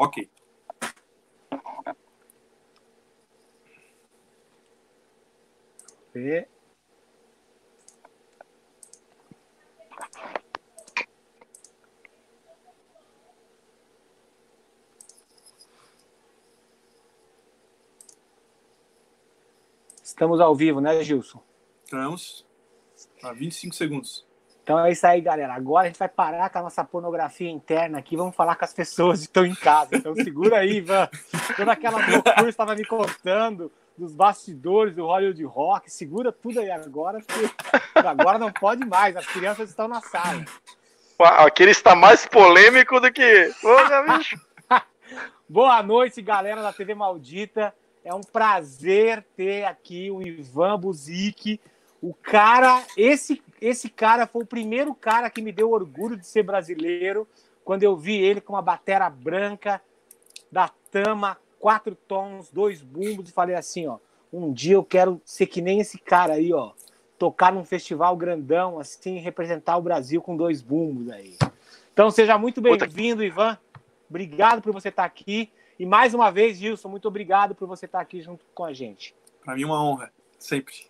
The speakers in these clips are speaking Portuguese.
Ok. E... Estamos ao vivo, né, Gilson? Estamos. Há 25 segundos. Então é isso aí, galera. Agora a gente vai parar com a nossa pornografia interna aqui. Vamos falar com as pessoas que estão em casa. Então segura aí, Ivan. Toda aquela loucura estava me contando dos bastidores do Hollywood Rock. Segura tudo aí agora, porque agora não pode mais. As crianças estão na sala. Aquele está mais polêmico do que. Porra, bicho. Boa noite, galera da TV Maldita. É um prazer ter aqui o Ivan Buzik. O cara, esse, esse cara foi o primeiro cara que me deu orgulho de ser brasileiro quando eu vi ele com uma batera branca da Tama, quatro tons, dois bumbos e falei assim, ó, um dia eu quero ser que nem esse cara aí, ó, tocar num festival grandão, assim, representar o Brasil com dois bumbos aí. Então seja muito bem-vindo, Ivan. Obrigado por você estar aqui. E mais uma vez, Gilson, muito obrigado por você estar aqui junto com a gente. Para mim, uma honra, sempre.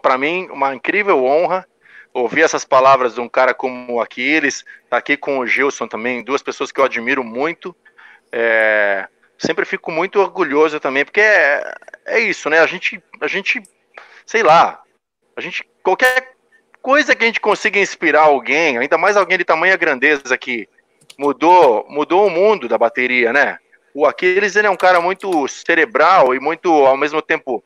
Para mim, uma incrível honra ouvir essas palavras de um cara como Aquiles, tá aqui com o Gilson também, duas pessoas que eu admiro muito. É, sempre fico muito orgulhoso também, porque é, é isso, né? A gente, a gente, sei lá, a gente, qualquer coisa que a gente consiga inspirar alguém, ainda mais alguém de tamanha grandeza que mudou, mudou o mundo da bateria, né? O Aquiles, ele é um cara muito cerebral e muito, ao mesmo tempo,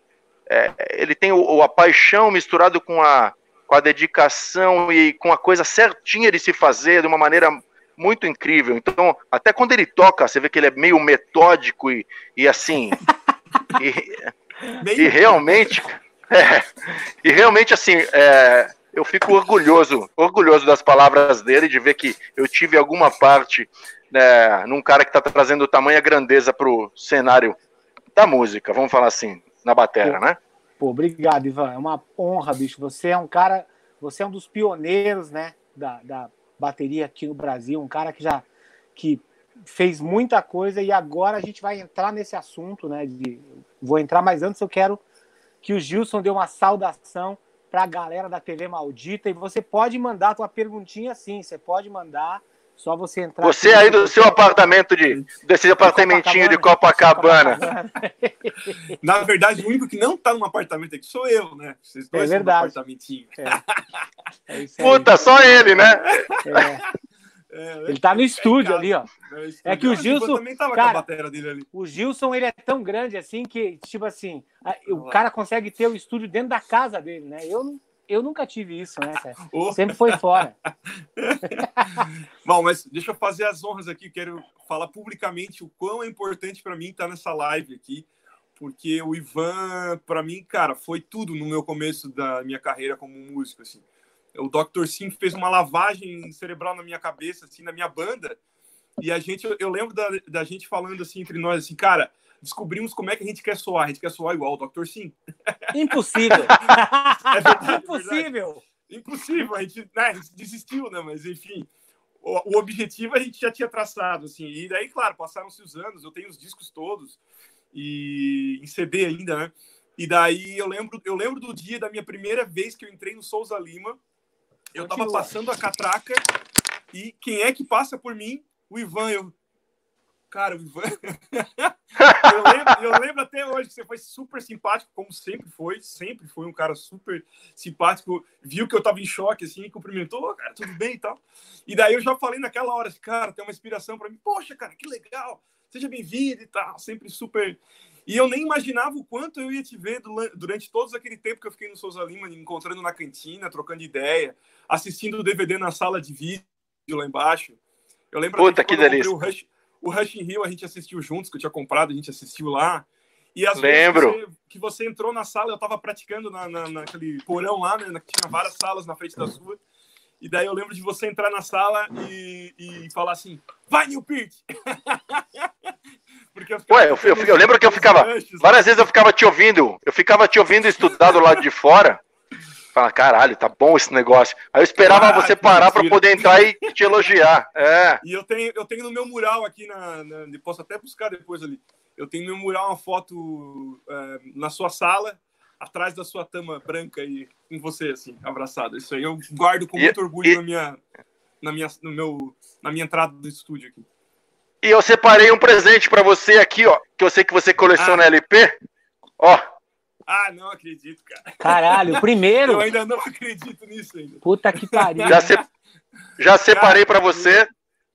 é, ele tem o, a paixão misturado com a, com a dedicação e com a coisa certinha de se fazer de uma maneira muito incrível. Então, até quando ele toca, você vê que ele é meio metódico e, e assim. e, e, realmente. É, e realmente, assim, é, eu fico orgulhoso, orgulhoso das palavras dele, de ver que eu tive alguma parte né, num cara que está trazendo tamanha grandeza para o cenário da música, vamos falar assim, na bateria, né? Pô, obrigado, Ivan. É uma honra, bicho. Você é um cara, você é um dos pioneiros, né, da, da bateria aqui no Brasil, um cara que já que fez muita coisa e agora a gente vai entrar nesse assunto, né? De, vou entrar, mas antes eu quero que o Gilson dê uma saudação para a galera da TV Maldita e você pode mandar a tua perguntinha sim, você pode mandar, só você entrar. Você aí do seu apartamento de desse apartamentinho de Copacabana. De Copacabana. Na verdade, o único que não está num apartamento aqui sou eu, né? Vocês dois é verdade. apartamentinho. É. É Puta, só ele, né? É. É, ele tá no estúdio ali, ó. É que o Gilson. Também tava cara, com a bateria dele ali. O Gilson, ele é tão grande assim que, tipo assim, o cara consegue ter o estúdio dentro da casa dele, né? Eu, eu nunca tive isso, né, cara? Oh. Sempre foi fora. Bom, mas deixa eu fazer as honras aqui. Quero falar publicamente o quão é importante para mim estar nessa live aqui. Porque o Ivan, para mim, cara, foi tudo no meu começo da minha carreira como músico, assim o Dr. Sim fez uma lavagem cerebral na minha cabeça, assim, na minha banda. E a gente, eu lembro da, da gente falando assim entre nós, assim, cara, descobrimos como é que a gente quer soar. A gente quer soar igual o Dr. Sim. Impossível. é verdade, Impossível. Impossível. A gente, né, a gente desistiu, né? Mas enfim, o, o, objetivo a gente já tinha traçado, assim. E daí, claro, passaram-se os anos. Eu tenho os discos todos e em CD ainda, né? E daí eu lembro, eu lembro do dia da minha primeira vez que eu entrei no Souza Lima eu tava passando a catraca e quem é que passa por mim? O Ivan. Eu, cara, o Ivan. eu, lembro, eu, lembro, até hoje que você foi super simpático, como sempre foi. Sempre foi um cara super simpático. Viu que eu tava em choque, assim, cumprimentou, cara, tudo bem e tal. E daí eu já falei naquela hora, assim, cara, tem uma inspiração para mim. Poxa, cara, que legal. Seja bem-vindo e tal. Sempre super. E eu nem imaginava o quanto eu ia te ver durante todo aquele tempo que eu fiquei no Souza Lima, me encontrando na cantina, trocando ideia, assistindo o DVD na sala de vídeo lá embaixo. Eu lembro Puta, que delícia. O Rush, o Rush in Rio a gente assistiu juntos, que eu tinha comprado, a gente assistiu lá. E às Lembro. vezes que você entrou na sala, eu estava praticando na, na, naquele porão lá, né, que tinha várias salas na frente da sua. E daí eu lembro de você entrar na sala e, e falar assim, vai, New Peart! Porque eu, Ué, eu, eu, eu, lembro que eu ficava. Várias vezes eu ficava te ouvindo. Eu ficava te ouvindo estudar do lado de fora. Fala, caralho, tá bom esse negócio. Aí eu esperava ah, você parar para poder entrar e te elogiar. É. E eu tenho, eu tenho no meu mural aqui, na, na posso até buscar depois ali. Eu tenho no meu mural uma foto é, na sua sala, atrás da sua tama branca e com você, assim, abraçado. Isso aí eu guardo com muito e, orgulho e... na, minha, na, minha, no meu, na minha entrada do estúdio aqui. E eu separei um presente para você aqui, ó, que eu sei que você coleciona ah. LP. Ó, ah, não acredito, cara. Caralho, o primeiro. Eu ainda não acredito nisso ainda. Puta que pariu. Já, se... Já separei para você.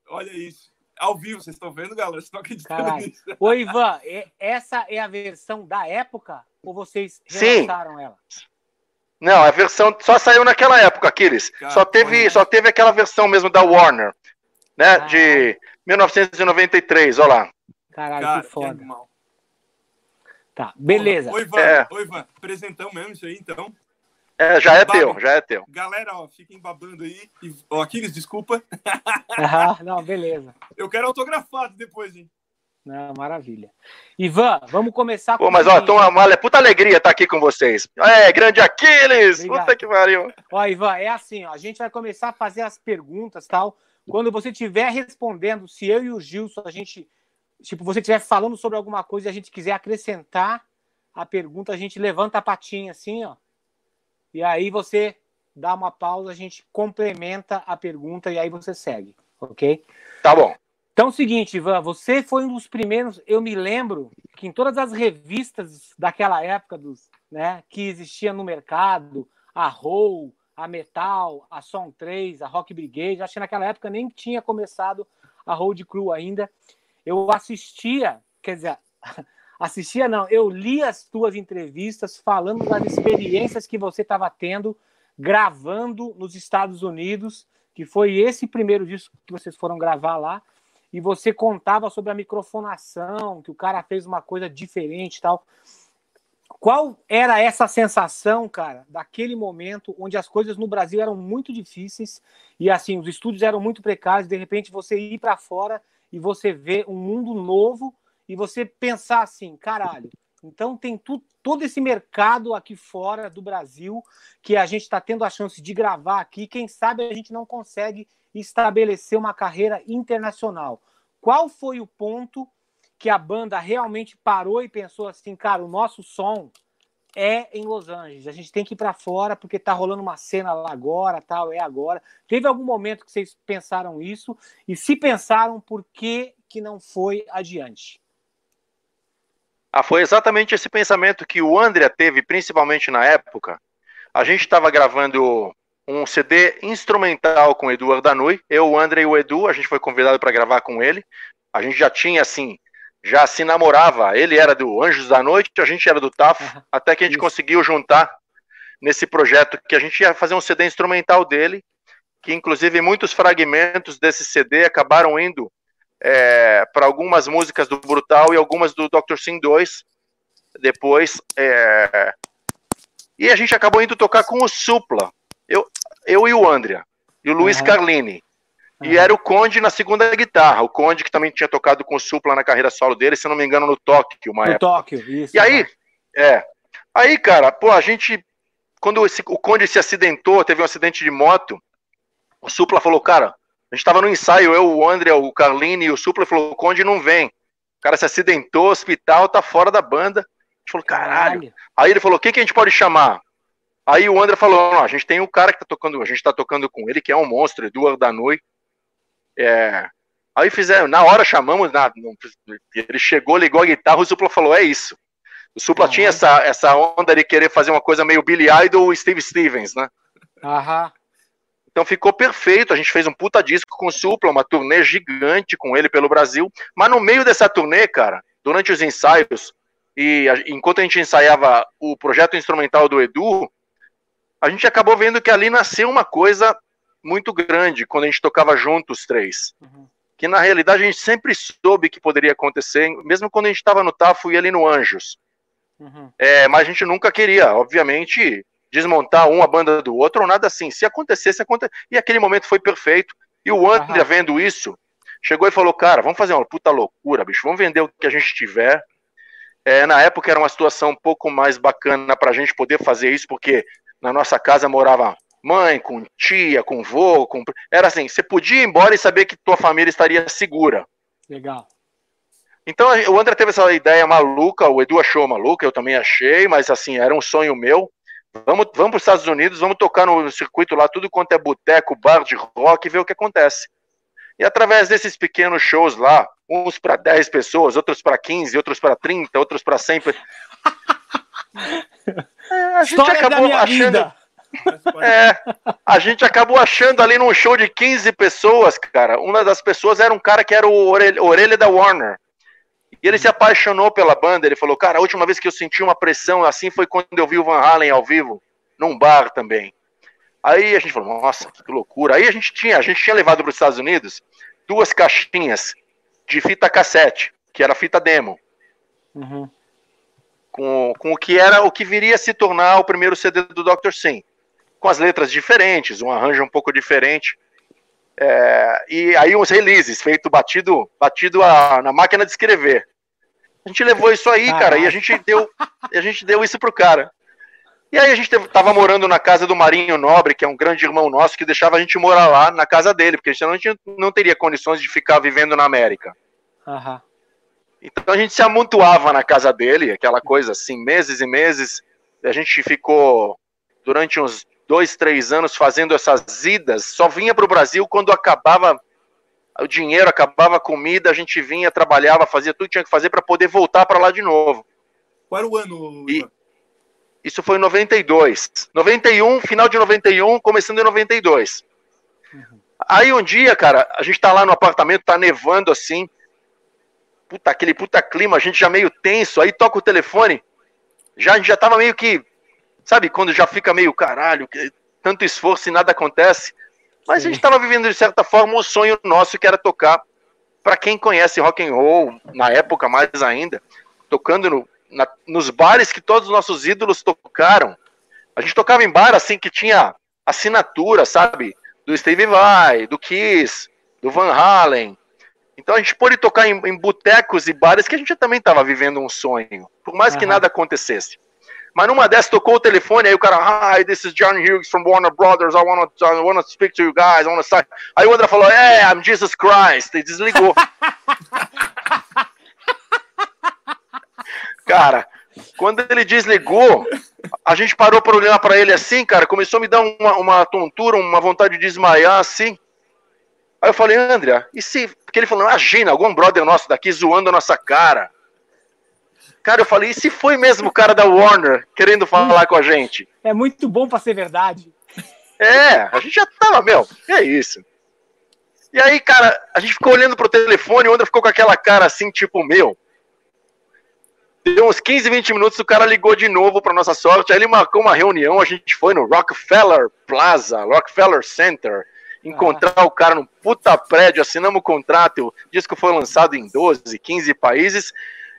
Olha isso. Ao vivo, vocês estão vendo, galera? Vocês estão acreditando Caralho. nisso. Ô, Ivan, essa é a versão da época ou vocês relançaram ela? Não, a versão só saiu naquela época, Aquiles. Cara, só teve, só teve aquela versão mesmo da Warner, né? De 1993, olha lá. Caralho, Cara, que foda. Que Tá, beleza. Oi, Ivan, é. Oi, Ivan, presentão mesmo isso aí, então. É, já é teu, já é teu. Galera, ó, fiquem babando aí. Ó, Aquiles, desculpa. Ah, não, beleza. Eu quero autografado depois, hein? Não, maravilha. Ivan, vamos começar Pô, com. Mas, ó, tô uma, uma puta alegria estar tá aqui com vocês. É, grande Aquiles! Obrigado. Puta que pariu. Ó, Ivan, é assim, ó, a gente vai começar a fazer as perguntas tal. Quando você estiver respondendo, se eu e o Gilson, a gente tipo, você estiver falando sobre alguma coisa e a gente quiser acrescentar a pergunta, a gente levanta a patinha assim, ó. E aí você dá uma pausa, a gente complementa a pergunta e aí você segue, ok? Tá bom. Então, é o seguinte, Ivan, você foi um dos primeiros. Eu me lembro que em todas as revistas daquela época, dos, né, que existia no mercado, a Roll, a Metal, a Som 3, a Rock Brigade, acho que naquela época nem tinha começado a Road Crew ainda eu assistia, quer dizer, assistia não, eu li as tuas entrevistas falando das experiências que você estava tendo gravando nos Estados Unidos, que foi esse primeiro disco que vocês foram gravar lá, e você contava sobre a microfonação, que o cara fez uma coisa diferente e tal. Qual era essa sensação, cara, daquele momento onde as coisas no Brasil eram muito difíceis e assim, os estúdios eram muito precários, de repente você ir para fora e você vê um mundo novo e você pensar assim, caralho, então tem tu, todo esse mercado aqui fora do Brasil que a gente está tendo a chance de gravar aqui. Quem sabe a gente não consegue estabelecer uma carreira internacional. Qual foi o ponto que a banda realmente parou e pensou assim, cara, o nosso som é em Los Angeles. A gente tem que ir para fora porque tá rolando uma cena lá agora, tal, é agora. Teve algum momento que vocês pensaram isso? E se pensaram, por que que não foi adiante? Ah, foi exatamente esse pensamento que o André teve, principalmente na época. A gente estava gravando um CD instrumental com o Eduardo Danui. Eu, o André e o Edu, a gente foi convidado para gravar com ele. A gente já tinha, assim, já se namorava. Ele era do Anjos da Noite, a gente era do Tafo, até que a gente conseguiu juntar nesse projeto que a gente ia fazer um CD instrumental dele, que inclusive muitos fragmentos desse CD acabaram indo é, para algumas músicas do Brutal e algumas do Dr. Sim 2 depois. É, e a gente acabou indo tocar com o Supla, eu, eu e o Andrea, e o Luiz uhum. Carlini. E era o Conde na segunda guitarra. O Conde que também tinha tocado com o Supla na carreira solo dele, se não me engano, no Tóquio, uma no época. Tóquio, isso. E aí, é. Aí, cara, pô, a gente. Quando esse, o Conde se acidentou, teve um acidente de moto, o Supla falou, cara, a gente tava no ensaio, eu, o André, o Carlini e o Supla falou, o Conde não vem. O cara se acidentou, hospital, tá fora da banda. A gente falou, caralho. caralho. Aí ele falou, quem que a gente pode chamar? Aí o André falou, não, a gente tem o um cara que tá tocando, a gente tá tocando com ele, que é um monstro, Eduardo Danui. É, aí fizeram, na hora chamamos, na, ele chegou, ligou a guitarra, o Supla falou: é isso. O Supla uhum. tinha essa, essa onda de querer fazer uma coisa meio Billy Idol ou Steve Stevens, né? Uhum. Então ficou perfeito. A gente fez um puta disco com o Supla, uma turnê gigante com ele pelo Brasil. Mas no meio dessa turnê, cara, durante os ensaios, e a, enquanto a gente ensaiava o projeto instrumental do Edu, a gente acabou vendo que ali nasceu uma coisa muito grande quando a gente tocava juntos os três. Uhum. Que na realidade a gente sempre soube que poderia acontecer, mesmo quando a gente estava no Tafo e ali no Anjos. Uhum. É, mas a gente nunca queria, obviamente, desmontar uma banda do outro ou nada assim. Se acontecesse, acontece. E aquele momento foi perfeito. E o André, uhum. vendo isso, chegou e falou: Cara, vamos fazer uma puta loucura, bicho. Vamos vender o que a gente tiver. É, na época era uma situação um pouco mais bacana para a gente poder fazer isso, porque na nossa casa morava mãe, com tia, com vô, com... era assim, você podia ir embora e saber que tua família estaria segura. Legal. Então o André teve essa ideia maluca, o Edu achou maluca, eu também achei, mas assim, era um sonho meu. Vamos, vamos para os Estados Unidos, vamos tocar no circuito lá, tudo quanto é boteco, bar de rock, e ver o que acontece. E através desses pequenos shows lá, uns para 10 pessoas, outros para 15, outros para 30, outros para 100. É, a gente História acabou achando. Vida. É, a gente acabou achando ali num show de 15 pessoas, cara. Uma das pessoas era um cara que era o orelha, orelha da Warner. E ele se apaixonou pela banda. Ele falou: Cara, a última vez que eu senti uma pressão assim foi quando eu vi o Van Halen ao vivo, num bar também. Aí a gente falou: Nossa, que loucura. Aí a gente tinha, a gente tinha levado para os Estados Unidos duas caixinhas de fita cassete, que era fita demo. Uhum. Com, com o que era o que viria a se tornar o primeiro CD do Dr. Sim com as letras diferentes, um arranjo um pouco diferente. É, e aí uns releases, feito batido, batido a, na máquina de escrever. A gente levou isso aí, cara, e a gente deu, a gente deu isso pro cara. E aí a gente tava morando na casa do Marinho Nobre, que é um grande irmão nosso, que deixava a gente morar lá na casa dele, porque senão a gente não teria condições de ficar vivendo na América. Então a gente se amontoava na casa dele, aquela coisa assim, meses e meses. A gente ficou durante uns dois, três anos fazendo essas idas, só vinha para o Brasil quando acabava o dinheiro, acabava a comida, a gente vinha, trabalhava, fazia tudo que tinha que fazer para poder voltar para lá de novo. Qual era o ano? E isso foi em 92. 91, final de 91, começando em 92. Uhum. Aí um dia, cara, a gente tá lá no apartamento, tá nevando assim. Puta, aquele puta clima, a gente já meio tenso, aí toca o telefone. Já, a gente já tava meio que Sabe, quando já fica meio caralho, tanto esforço e nada acontece. Mas Sim. a gente estava vivendo, de certa forma, um sonho nosso que era tocar. Para quem conhece rock and roll, na época mais ainda, tocando no, na, nos bares que todos os nossos ídolos tocaram. A gente tocava em bar assim que tinha assinatura, sabe? Do Steve Vai, do Kiss, do Van Halen. Então a gente pôde tocar em, em botecos e bares que a gente também estava vivendo um sonho, por mais uhum. que nada acontecesse. Mas numa dessas tocou o telefone, aí o cara, hi, this is John Hughes from Warner Brothers, I want to I wanna speak to you guys, I want to Aí o André falou, hey, I'm Jesus Christ, e desligou. cara, quando ele desligou, a gente parou para olhar para ele assim, cara, começou a me dar uma, uma tontura, uma vontade de desmaiar assim. Aí eu falei, André, e se. Porque ele falou, imagina, algum brother nosso daqui zoando a nossa cara. Cara, eu falei, e se foi mesmo o cara da Warner querendo falar com a gente? É muito bom para ser verdade. É, a gente já tava, meu, é isso. E aí, cara, a gente ficou olhando pro telefone, o André ficou com aquela cara assim, tipo, meu. Deu uns 15, 20 minutos, o cara ligou de novo pra nossa sorte. Aí ele marcou uma reunião, a gente foi no Rockefeller Plaza, Rockefeller Center, encontrar ah. o cara num puta prédio, assinamos o contrato. O disco foi lançado em 12, 15 países.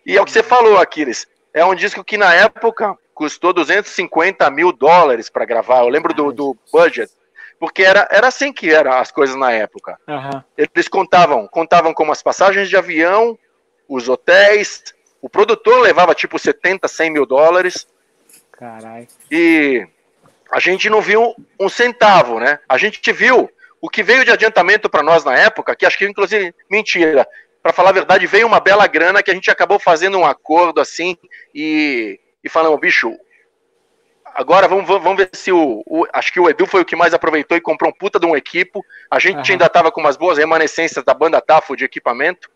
E é o que você falou, Aquiles. É um disco que na época custou 250 mil dólares para gravar. Eu lembro do, do budget. Porque era, era assim que eram as coisas na época. Uhum. Eles contavam, contavam como as passagens de avião, os hotéis. O produtor levava tipo 70, 100 mil dólares. Caralho. E a gente não viu um centavo, né? A gente viu o que veio de adiantamento para nós na época, que acho que inclusive mentira, para falar a verdade, veio uma bela grana que a gente acabou fazendo um acordo assim e, e falamos, bicho, agora vamos, vamos ver se o, o, Acho que o Edu foi o que mais aproveitou e comprou um puta de um equipo. A gente uhum. ainda tava com umas boas remanescências da banda Tafo de equipamento.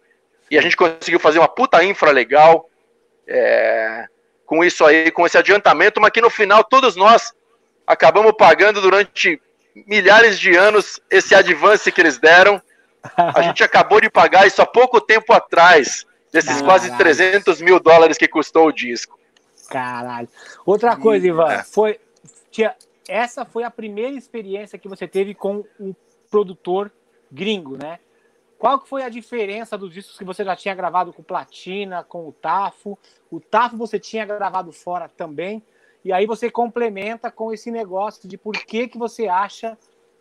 E a gente conseguiu fazer uma puta infra legal. É, com isso aí, com esse adiantamento, mas que no final todos nós acabamos pagando durante milhares de anos esse advance que eles deram. A gente acabou de pagar isso há pouco tempo atrás, desses Caralho. quase 300 mil dólares que custou o disco. Caralho. Outra coisa, Ivan, é. foi. Tia, essa foi a primeira experiência que você teve com um produtor gringo, né? Qual que foi a diferença dos discos que você já tinha gravado com Platina, com o Tafo? O Tafo você tinha gravado fora também. E aí você complementa com esse negócio de por que, que você acha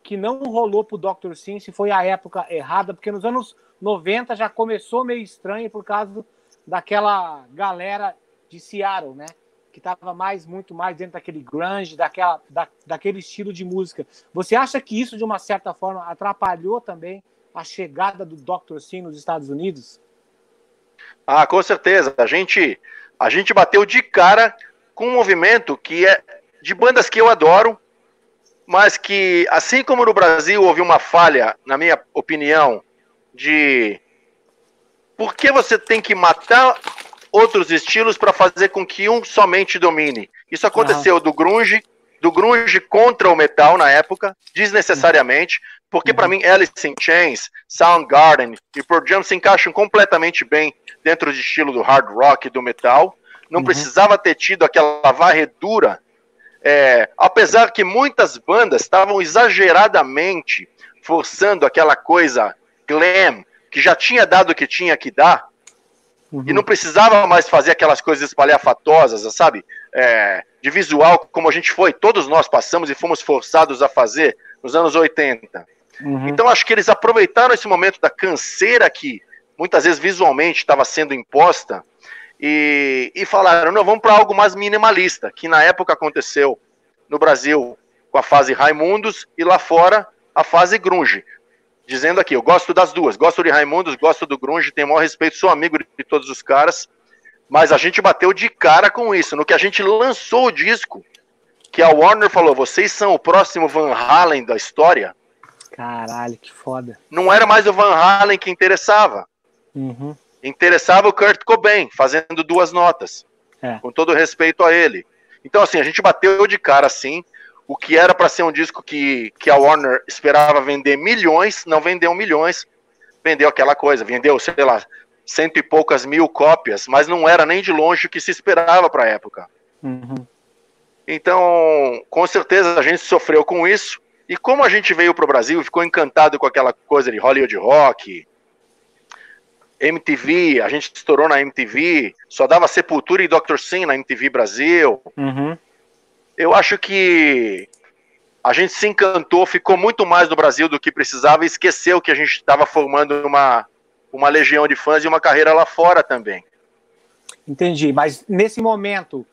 que não rolou pro Dr. Sim se foi a época errada, porque nos anos 90 já começou meio estranho por causa daquela galera de Seattle, né? que estava mais muito mais dentro daquele grunge, daquela, da, daquele estilo de música. Você acha que isso de uma certa forma atrapalhou também a chegada do Dr. Sim nos Estados Unidos? Ah, com certeza. A gente a gente bateu de cara com um movimento que é de bandas que eu adoro, mas que assim como no Brasil houve uma falha, na minha opinião, de por que você tem que matar outros estilos para fazer com que um somente domine. Isso aconteceu uhum. do grunge, do grunge contra o metal na época, desnecessariamente, porque uhum. para mim Alice in Chains, Soundgarden e Pearl Jam se encaixam completamente bem dentro do estilo do hard rock do metal. Não uhum. precisava ter tido aquela varredura, é, apesar que muitas bandas estavam exageradamente forçando aquela coisa glam que já tinha dado o que tinha que dar Uhum. E não precisava mais fazer aquelas coisas espalhafatosas, sabe? É, de visual, como a gente foi, todos nós passamos e fomos forçados a fazer nos anos 80. Uhum. Então acho que eles aproveitaram esse momento da canseira que muitas vezes visualmente estava sendo imposta e, e falaram: não, vamos para algo mais minimalista, que na época aconteceu no Brasil com a fase Raimundos e lá fora a fase Grunge dizendo aqui, eu gosto das duas, gosto de Raimundos, gosto do Grunge, tenho o maior respeito, sou amigo de todos os caras, mas a gente bateu de cara com isso, no que a gente lançou o disco, que a Warner falou, vocês são o próximo Van Halen da história. Caralho, que foda. Não era mais o Van Halen que interessava. Uhum. Interessava o Kurt Cobain, fazendo duas notas. É. Com todo respeito a ele. Então, assim, a gente bateu de cara assim o que era para ser um disco que, que a Warner esperava vender milhões, não vendeu milhões, vendeu aquela coisa, vendeu, sei lá, cento e poucas mil cópias, mas não era nem de longe o que se esperava para a época. Uhum. Então, com certeza a gente sofreu com isso, e como a gente veio para o Brasil, ficou encantado com aquela coisa de Hollywood Rock, MTV, a gente estourou na MTV, só dava Sepultura e Dr. Sim na MTV Brasil. Uhum eu acho que a gente se encantou, ficou muito mais no Brasil do que precisava e esqueceu que a gente estava formando uma, uma legião de fãs e uma carreira lá fora também. Entendi, mas nesse momento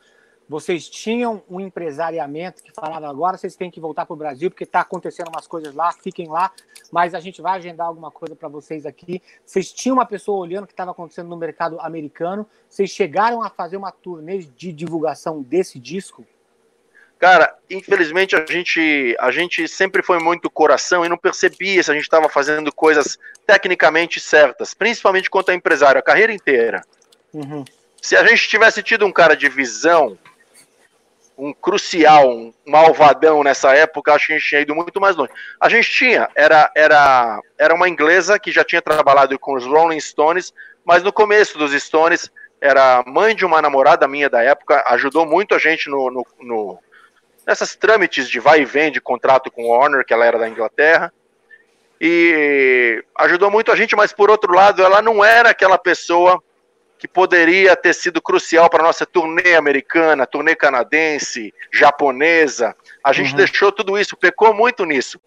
vocês tinham um empresariamento que falava agora vocês têm que voltar para o Brasil porque está acontecendo umas coisas lá, fiquem lá, mas a gente vai agendar alguma coisa para vocês aqui. Vocês tinham uma pessoa olhando o que estava acontecendo no mercado americano, vocês chegaram a fazer uma turnê de divulgação desse disco? Cara, infelizmente a gente, a gente sempre foi muito coração e não percebia se a gente estava fazendo coisas tecnicamente certas, principalmente quanto a empresário, a carreira inteira. Uhum. Se a gente tivesse tido um cara de visão, um crucial, um malvadão nessa época, acho que a gente tinha ido muito mais longe. A gente tinha, era, era, era uma inglesa que já tinha trabalhado com os Rolling Stones, mas no começo dos Stones era mãe de uma namorada minha da época, ajudou muito a gente no, no, no nessas trâmites de vai e vem de contrato com o Warner, que ela era da Inglaterra, e ajudou muito a gente, mas por outro lado, ela não era aquela pessoa que poderia ter sido crucial para nossa turnê americana, turnê canadense, japonesa. A gente uhum. deixou tudo isso, pecou muito nisso.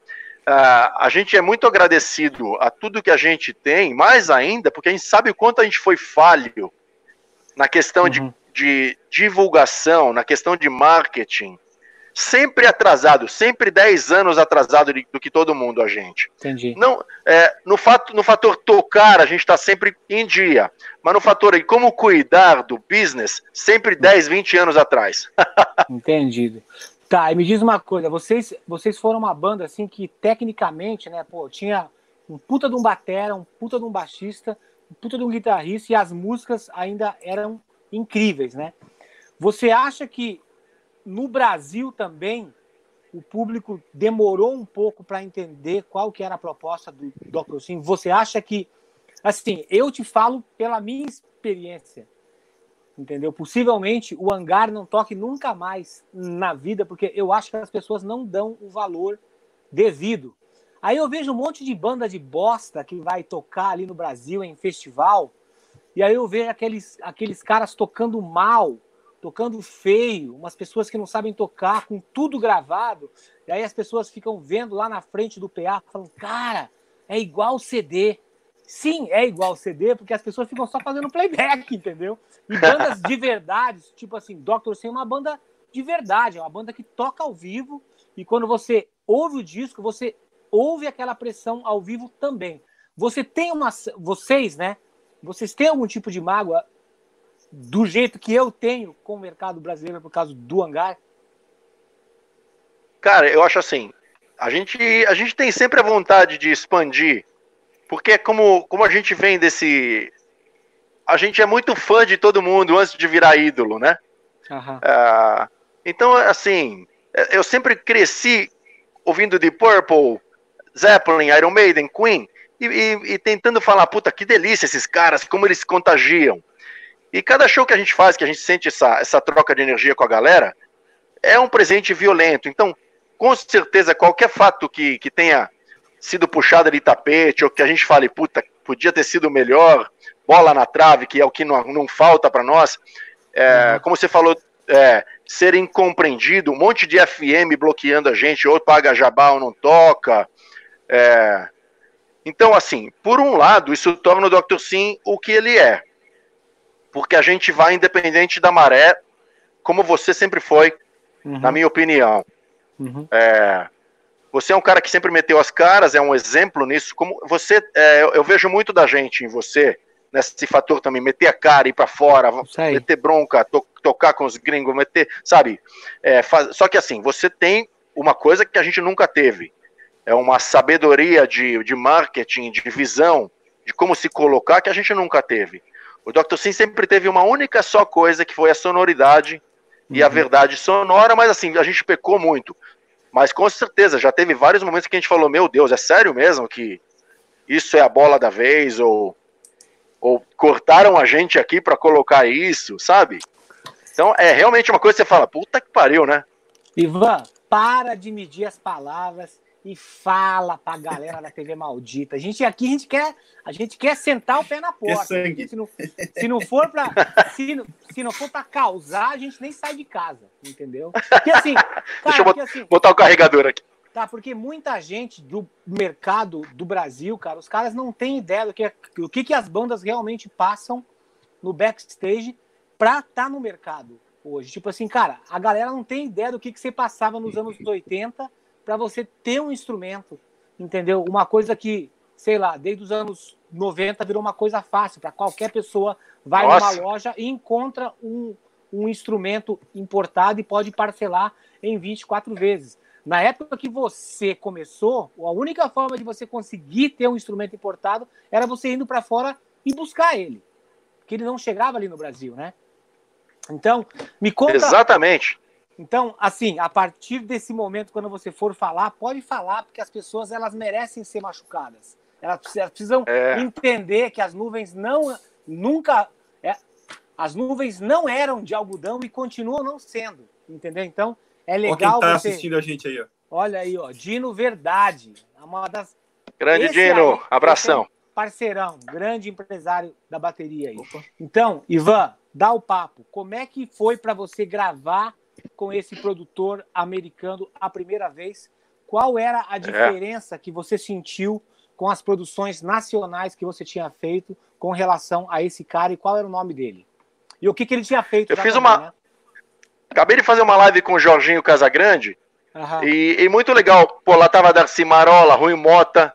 Uh, a gente é muito agradecido a tudo que a gente tem, mais ainda, porque a gente sabe o quanto a gente foi falho na questão uhum. de, de divulgação, na questão de marketing, sempre atrasado, sempre 10 anos atrasado do que todo mundo, a gente. Entendi. Não, é, no, fato, no fator tocar, a gente está sempre em dia. Mas no fator aí, como cuidar do business, sempre 10, 20 anos atrás. Entendido. Tá, e me diz uma coisa, vocês, vocês foram uma banda assim que tecnicamente, né, pô, tinha um puta de um batera, um puta de um baixista, um puta de um guitarrista e as músicas ainda eram incríveis, né? Você acha que no Brasil também, o público demorou um pouco para entender qual que era a proposta do Dr. Sim. Você acha que, assim, eu te falo pela minha experiência, entendeu? Possivelmente o hangar não toque nunca mais na vida, porque eu acho que as pessoas não dão o valor devido. Aí eu vejo um monte de banda de bosta que vai tocar ali no Brasil em festival, e aí eu vejo aqueles, aqueles caras tocando mal, tocando feio, umas pessoas que não sabem tocar, com tudo gravado, e aí as pessoas ficam vendo lá na frente do PA, falando, cara, é igual CD. sim, é igual CD, porque as pessoas ficam só fazendo playback, entendeu? E bandas de verdade, tipo assim, Dr. Sim é uma banda de verdade, é uma banda que toca ao vivo, e quando você ouve o disco, você ouve aquela pressão ao vivo também. Você tem uma. Vocês, né? Vocês têm algum tipo de mágoa do jeito que eu tenho com o mercado brasileiro por causa do hangar? Cara, eu acho assim, a gente, a gente tem sempre a vontade de expandir, porque é como, como a gente vem desse. A gente é muito fã de todo mundo antes de virar ídolo, né? Uhum. Uh, então, assim, eu sempre cresci ouvindo de Purple, Zeppelin, Iron Maiden, Queen, e, e, e, tentando falar, puta, que delícia esses caras, como eles se contagiam. E cada show que a gente faz, que a gente sente essa, essa troca de energia com a galera, é um presente violento. Então, com certeza, qualquer fato que, que tenha sido puxado de tapete, ou que a gente fale, puta, podia ter sido melhor, bola na trave, que é o que não, não falta para nós. É, uhum. Como você falou, é, ser incompreendido, um monte de FM bloqueando a gente, ou paga jabá ou não toca. É, então, assim, por um lado, isso torna o Dr. Sim o que ele é. Porque a gente vai independente da maré, como você sempre foi, uhum. na minha opinião. Uhum. É, você é um cara que sempre meteu as caras, é um exemplo nisso. Como você, é, eu vejo muito da gente em você, nesse fator também, meter a cara, ir para fora, meter bronca, to, tocar com os gringos, meter, sabe? É, faz, só que assim, você tem uma coisa que a gente nunca teve, é uma sabedoria de, de marketing, de visão, de como se colocar que a gente nunca teve. O Dr. Sim sempre teve uma única só coisa, que foi a sonoridade uhum. e a uhum. verdade sonora, mas assim, a gente pecou muito. Mas com certeza, já teve vários momentos que a gente falou, meu Deus, é sério mesmo que isso é a bola da vez, ou, ou cortaram a gente aqui para colocar isso, sabe? Então é realmente uma coisa que você fala, puta que pariu, né? Ivan, para de medir as palavras e fala pra galera da TV maldita. A gente aqui a gente quer, a gente quer sentar o pé na porta. Se não, se não for para se, não, se não for para causar, a gente nem sai de casa, entendeu? Porque assim, cara, Deixa eu botar, assim, botar o carregador aqui. Tá, porque muita gente do mercado do Brasil, cara, os caras não têm ideia do que, do que, que as bandas realmente passam no backstage pra estar tá no mercado hoje. Tipo assim, cara, a galera não tem ideia do que, que você passava nos anos 80 para você ter um instrumento, entendeu? Uma coisa que, sei lá, desde os anos 90 virou uma coisa fácil para qualquer pessoa vai Nossa. numa loja e encontra um, um instrumento importado e pode parcelar em 24 vezes. Na época que você começou, a única forma de você conseguir ter um instrumento importado era você indo para fora e buscar ele, porque ele não chegava ali no Brasil, né? Então, me conta. Exatamente. Então, assim, a partir desse momento, quando você for falar, pode falar, porque as pessoas elas merecem ser machucadas. Elas, precisam é. entender que as nuvens não nunca é, as nuvens não eram de algodão e continuam não sendo, entendeu? Então é legal. Ó quem tá você... assistindo a gente aí, ó. Olha aí, ó, Dino Verdade, é uma das. Grande Esse Dino, aí, abração. Parceirão, grande empresário da bateria aí. Opa. Então, Ivan, dá o papo. Como é que foi para você gravar com esse produtor americano a primeira vez? Qual era a é. diferença é. que você sentiu com as produções nacionais que você tinha feito com relação a esse cara e qual era o nome dele? E o que, que ele tinha feito? Eu fiz também, uma. Né? Acabei de fazer uma live com o Jorginho Casagrande. E, e, muito legal. Pô, lá tava Darcy Marola, Rui Mota,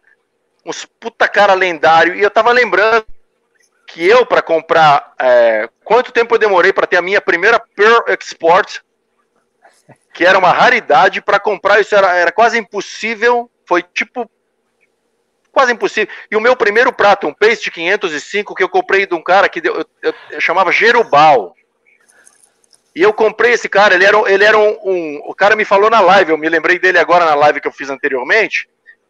uns puta cara lendário. E eu tava lembrando que eu, para comprar. É, quanto tempo eu demorei para ter a minha primeira Pearl Export que era uma raridade para comprar, isso era, era quase impossível, foi tipo quase impossível. E o meu primeiro prato, um Paste 505, que eu comprei de um cara que eu, eu, eu chamava Gerubal. E eu comprei esse cara, ele era, ele era um, um, O cara me falou na live, eu me lembrei dele agora na live que eu fiz anteriormente.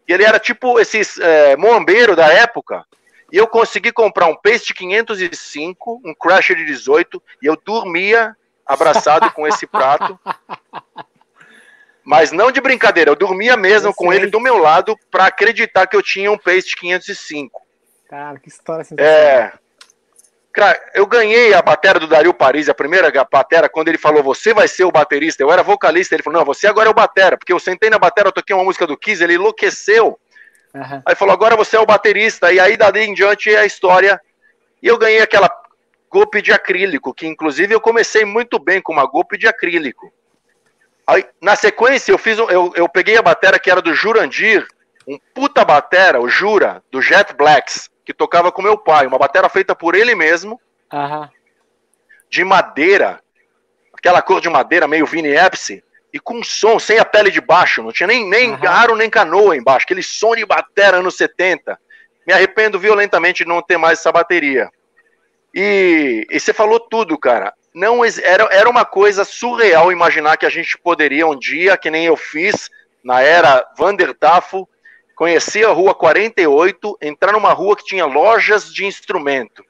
E ele era tipo esses é, moambeiro da época. E eu consegui comprar um Paste 505, um Crash de 18, e eu dormia abraçado com esse prato. Mas não de brincadeira, eu dormia mesmo eu com ele do meu lado para acreditar que eu tinha um Pace 505. Cara, que história sensacional. É. Cara, eu ganhei a bateria do Dario Paris, a primeira bateria, quando ele falou, você vai ser o baterista. Eu era vocalista, ele falou, não, você agora é o batera, porque eu sentei na bateria, eu toquei uma música do Kiss, ele enlouqueceu. Uhum. Aí falou, agora você é o baterista. E aí, dali em diante, é a história. E eu ganhei aquela golpe de acrílico, que inclusive eu comecei muito bem com uma golpe de acrílico. Aí, na sequência, eu fiz um, eu, eu peguei a batera que era do Jurandir, um puta batera, o Jura, do Jet Blacks, que tocava com meu pai. Uma batera feita por ele mesmo, uhum. de madeira, aquela cor de madeira meio Vini Epsi, e com som, sem a pele de baixo, não tinha nem, nem uhum. aro nem canoa embaixo, aquele som de batera anos 70. Me arrependo violentamente de não ter mais essa bateria. E, e você falou tudo, cara. Não era, era uma coisa surreal imaginar que a gente poderia um dia, que nem eu fiz na era Vandertafo, conhecer a rua 48, entrar numa rua que tinha lojas de instrumento.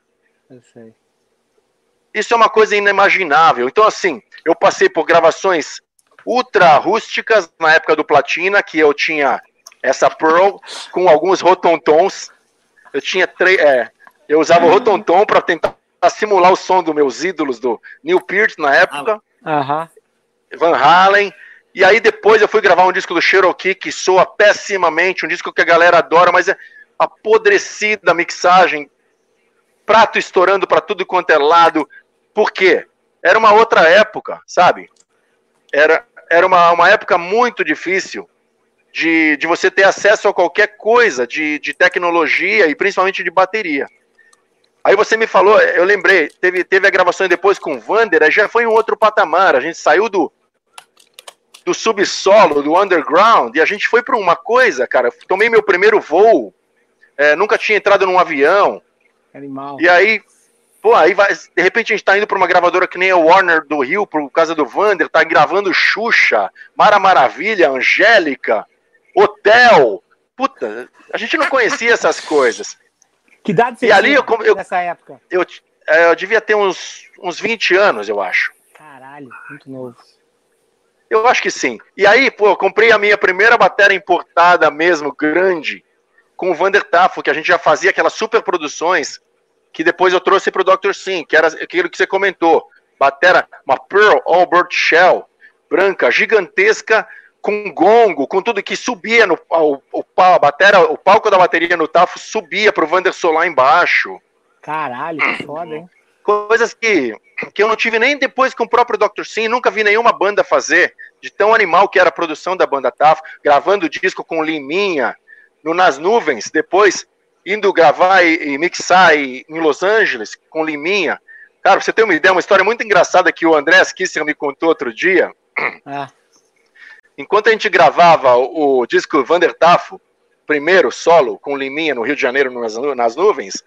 Isso é uma coisa inimaginável. Então, assim, eu passei por gravações ultra rústicas na época do Platina, que eu tinha essa Pearl com alguns rotontons. Eu tinha três. É, eu usava o rotontom para tentar simular o som dos meus ídolos do Neil Peart na época. Ah, Van Halen. E aí depois eu fui gravar um disco do Cherokee que soa pessimamente, um disco que a galera adora, mas é apodrecida a mixagem, prato estourando para tudo quanto é lado. Por quê? Era uma outra época, sabe? Era, era uma, uma época muito difícil de, de você ter acesso a qualquer coisa de, de tecnologia e principalmente de bateria. Aí você me falou, eu lembrei, teve, teve a gravação depois com o Vander, já foi um outro patamar. A gente saiu do, do subsolo, do underground, e a gente foi para uma coisa, cara. Tomei meu primeiro voo, é, nunca tinha entrado num avião. Animal. E aí, pô, aí vai, de repente a gente tá indo para uma gravadora que nem a Warner do Rio, por causa do Vander, tá gravando Xuxa, Mara Maravilha, Angélica, Hotel. Puta, a gente não conhecia essas coisas. Que idade você e ali eu, eu, nessa época? Eu, é, eu devia ter uns, uns 20 anos, eu acho. Caralho, muito novo. Eu acho que sim. E aí, pô, eu comprei a minha primeira bateria importada mesmo, grande, com o Vander Tafo, que a gente já fazia aquelas super produções que depois eu trouxe pro Dr. Sim, que era aquilo que você comentou. Batera, uma Pearl Albert Shell, branca, gigantesca, com gongo, com tudo que subia no o, o, a batera, o palco da bateria no Tafo subia pro Wanderson lá embaixo. Caralho, que foda, hein? Coisas que, que eu não tive nem depois com o próprio Dr. Sim, nunca vi nenhuma banda fazer, de tão animal que era a produção da banda Tafo, gravando disco com Liminha, no Nas Nuvens, depois indo gravar e, e mixar e, em Los Angeles com Liminha. Cara, pra você ter uma ideia, uma história muito engraçada que o André Kisser me contou outro dia. Ah enquanto a gente gravava o, o disco Vander Tafo, primeiro solo, com Liminha no Rio de Janeiro nas, nas nuvens,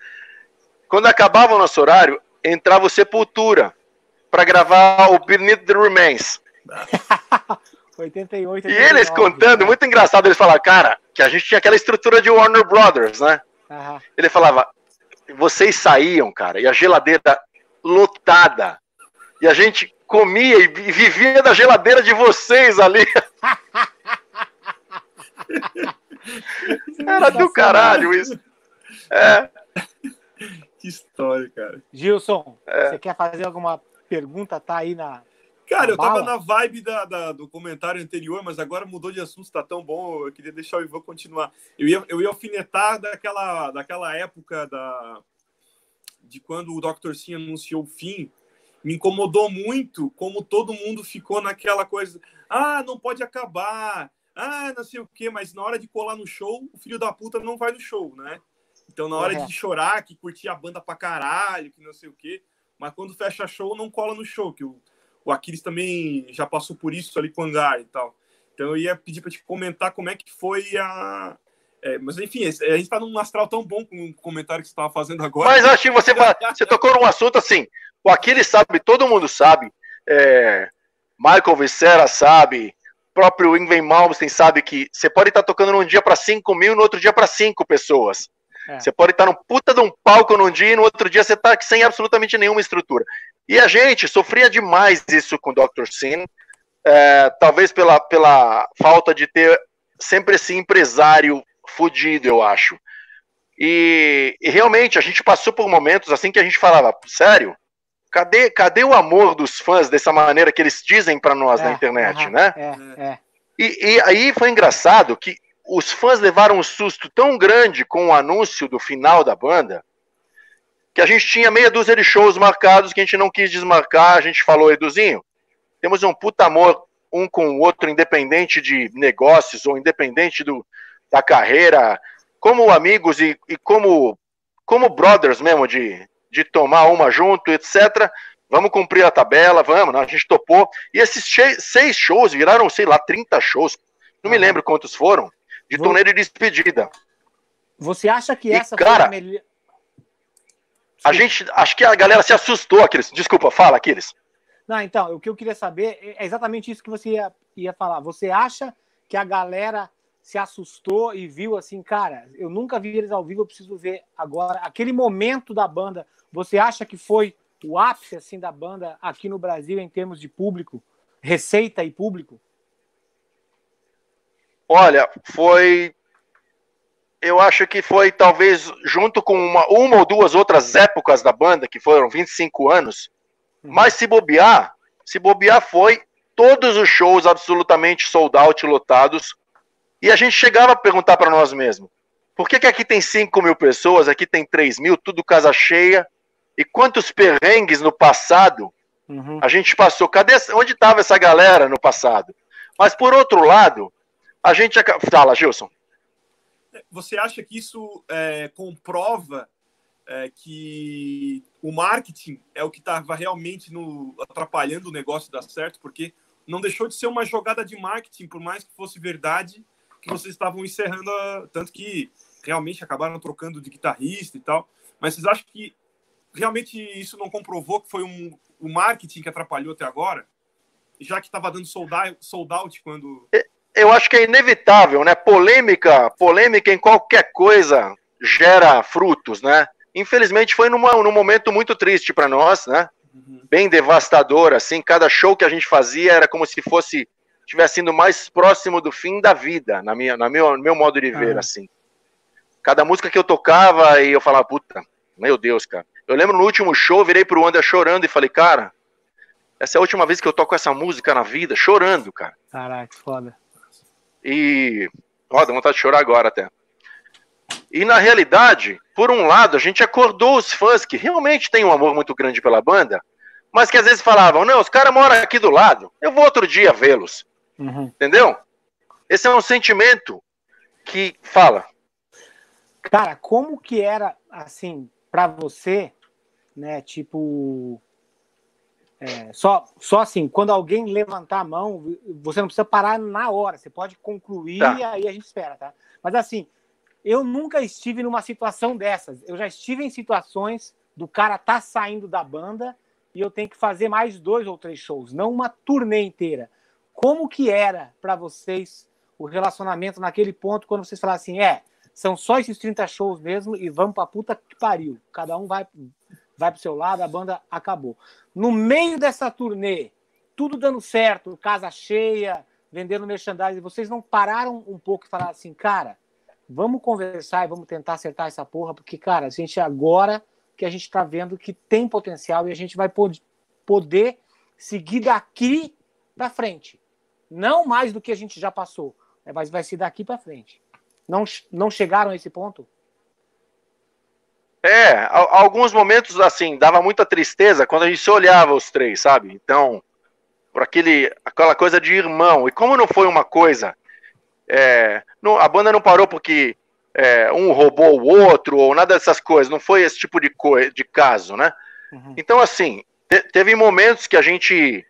quando acabava o nosso horário, entrava o Sepultura para gravar o Beneath the Remains. 88, 89, e eles contando, muito engraçado, eles falavam, cara, que a gente tinha aquela estrutura de Warner Brothers, né? Uhum. Ele falava, vocês saíam, cara, e a geladeira lotada. E a gente comia e vivia da geladeira de vocês ali. Era do caralho isso. É. Que história, cara. Gilson, é. você quer fazer alguma pergunta? Tá aí na. Cara, eu tava na vibe da, da, do comentário anterior, mas agora mudou de assunto, tá tão bom, eu queria deixar o Ivan continuar. Eu ia, eu ia alfinetar daquela, daquela época da, de quando o Dr. Sim anunciou o fim, me incomodou muito como todo mundo ficou naquela coisa, ah, não pode acabar, ah, não sei o quê, mas na hora de colar no show, o filho da puta não vai no show, né? Então, na hora uhum. de chorar, que curtia a banda pra caralho, que não sei o quê, mas quando fecha show, não cola no show, que o, o Aquiles também já passou por isso ali com o Hangar e tal. Então, eu ia pedir pra te comentar como é que foi a, é, mas enfim, a gente está num astral tão bom com o comentário que você estava fazendo agora. Mas acho que você, você tocou num assunto assim. O Aquiles sabe, todo mundo sabe. É, Michael Vicera sabe. próprio Ingven Malmsteen sabe que você pode estar tocando num dia para 5 mil e no outro dia para 5 pessoas. É. Você pode estar num puta de um palco num dia e no outro dia você está sem absolutamente nenhuma estrutura. E a gente sofria demais isso com o Dr. Sin, é, talvez pela, pela falta de ter sempre esse empresário fudido, eu acho. E, e, realmente a gente passou por momentos assim que a gente falava, sério, Cadê, cadê o amor dos fãs dessa maneira que eles dizem para nós é, na internet, uh -huh, né? É, é. E, e, aí foi engraçado que os fãs levaram um susto tão grande com o anúncio do final da banda que a gente tinha meia dúzia de shows marcados que a gente não quis desmarcar. A gente falou, Eduzinho, temos um puta amor um com o outro, independente de negócios ou independente do, da carreira, como amigos e, e como, como brothers mesmo, de, de tomar uma junto, etc. Vamos cumprir a tabela, vamos, a gente topou. E esses seis shows viraram, sei lá, 30 shows. Não me lembro quantos foram, de Vou... turnê de despedida. Você acha que essa e, cara, foi a melhor. A gente, acho que a galera se assustou, Aquiles. Desculpa, fala, Aquiles. Não, então, o que eu queria saber é exatamente isso que você ia, ia falar. Você acha que a galera se assustou e viu assim, cara, eu nunca vi eles ao vivo, eu preciso ver agora. Aquele momento da banda, você acha que foi o ápice assim da banda aqui no Brasil em termos de público, receita e público? Olha, foi. Eu acho que foi talvez junto com uma, uma ou duas outras épocas da banda, que foram 25 anos. Uhum. Mas se bobear, se bobear foi todos os shows absolutamente sold out, lotados, e a gente chegava a perguntar para nós mesmos: por que, que aqui tem 5 mil pessoas, aqui tem 3 mil, tudo casa cheia? E quantos perrengues no passado uhum. a gente passou? Cadê, onde estava essa galera no passado? Mas por outro lado, a gente. Fala, Gilson. Você acha que isso é, comprova é, que o marketing é o que estava realmente no, atrapalhando o negócio dar certo? Porque não deixou de ser uma jogada de marketing, por mais que fosse verdade que vocês estavam encerrando, a... tanto que realmente acabaram trocando de guitarrista e tal. Mas vocês acham que realmente isso não comprovou que foi um, o marketing que atrapalhou até agora? Já que estava dando sold out, sold out quando. Eu acho que é inevitável, né? Polêmica, polêmica em qualquer coisa gera frutos, né? Infelizmente foi numa, num momento muito triste para nós, né? Uhum. Bem devastador, assim. Cada show que a gente fazia era como se fosse estivesse indo mais próximo do fim da vida, na minha, na meu, meu modo de ver, ah. assim. Cada música que eu tocava e eu falava, puta, meu Deus, cara. Eu lembro no último show, virei pro André chorando e falei, cara, essa é a última vez que eu toco essa música na vida, chorando, cara. Caraca, foda. E. Ó, dá vontade de chorar agora até. E na realidade, por um lado, a gente acordou os fãs que realmente têm um amor muito grande pela banda, mas que às vezes falavam: não, os caras moram aqui do lado, eu vou outro dia vê-los. Uhum. Entendeu? Esse é um sentimento que fala. Cara, como que era assim para você, né? Tipo, é, só, só assim, quando alguém levantar a mão, você não precisa parar na hora, você pode concluir tá. e aí a gente espera, tá? Mas assim, eu nunca estive numa situação dessas. Eu já estive em situações do cara tá saindo da banda e eu tenho que fazer mais dois ou três shows, não uma turnê inteira. Como que era para vocês o relacionamento naquele ponto quando vocês falaram assim, é, são só esses 30 shows mesmo e vamos pra puta que pariu. Cada um vai vai pro seu lado, a banda acabou. No meio dessa turnê, tudo dando certo, casa cheia, vendendo merchandising, vocês não pararam um pouco e falaram assim, cara, vamos conversar e vamos tentar acertar essa porra, porque, cara, a gente agora que a gente está vendo que tem potencial e a gente vai poder seguir daqui para frente. Não mais do que a gente já passou, né, mas vai ser daqui para frente. Não, não chegaram a esse ponto? É, alguns momentos assim, dava muita tristeza quando a gente se olhava os três, sabe? Então, por aquele, aquela coisa de irmão. E como não foi uma coisa. É, não, a banda não parou porque é, um roubou o outro, ou nada dessas coisas, não foi esse tipo de, de caso, né? Uhum. Então, assim, te teve momentos que a gente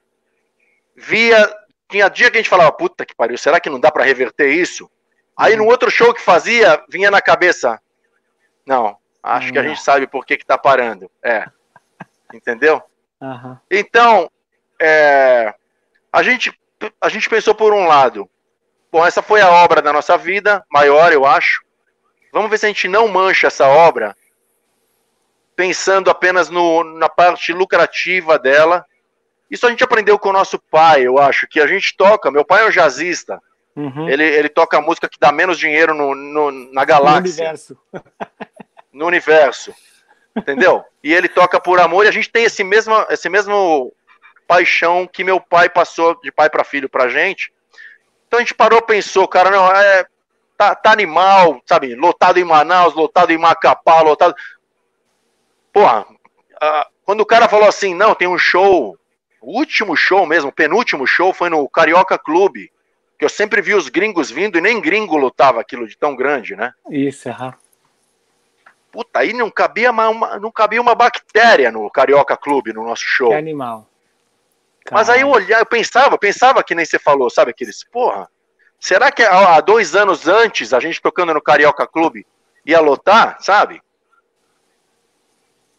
via tinha dia que a gente falava, puta que pariu, será que não dá para reverter isso? Aí uhum. no outro show que fazia, vinha na cabeça, não, acho uhum. que a gente sabe por que que tá parando. É. Entendeu? Uhum. Então, é, a, gente, a gente pensou por um lado, bom, essa foi a obra da nossa vida, maior, eu acho. Vamos ver se a gente não mancha essa obra pensando apenas no, na parte lucrativa dela isso a gente aprendeu com o nosso pai, eu acho, que a gente toca. Meu pai é um jazzista. Uhum. Ele, ele toca música que dá menos dinheiro no, no na galáxia. No universo. no universo. Entendeu? E ele toca por amor e a gente tem esse mesmo, esse mesmo paixão que meu pai passou de pai para filho pra gente. Então a gente parou pensou, cara, não, é, tá, tá animal, sabe? Lotado em Manaus, lotado em Macapá, lotado. Porra, quando o cara falou assim, não, tem um show, o último show mesmo, o penúltimo show foi no Carioca Clube, que eu sempre vi os gringos vindo e nem gringo lotava aquilo de tão grande, né? Isso, aham. Puta, aí não cabia uma, não cabia uma bactéria no Carioca Clube, no nosso show. Que animal. Mas aí eu olhava, eu pensava, pensava que nem você falou, sabe aqueles, porra, será que há dois anos antes, a gente tocando no Carioca Clube, ia lotar, sabe?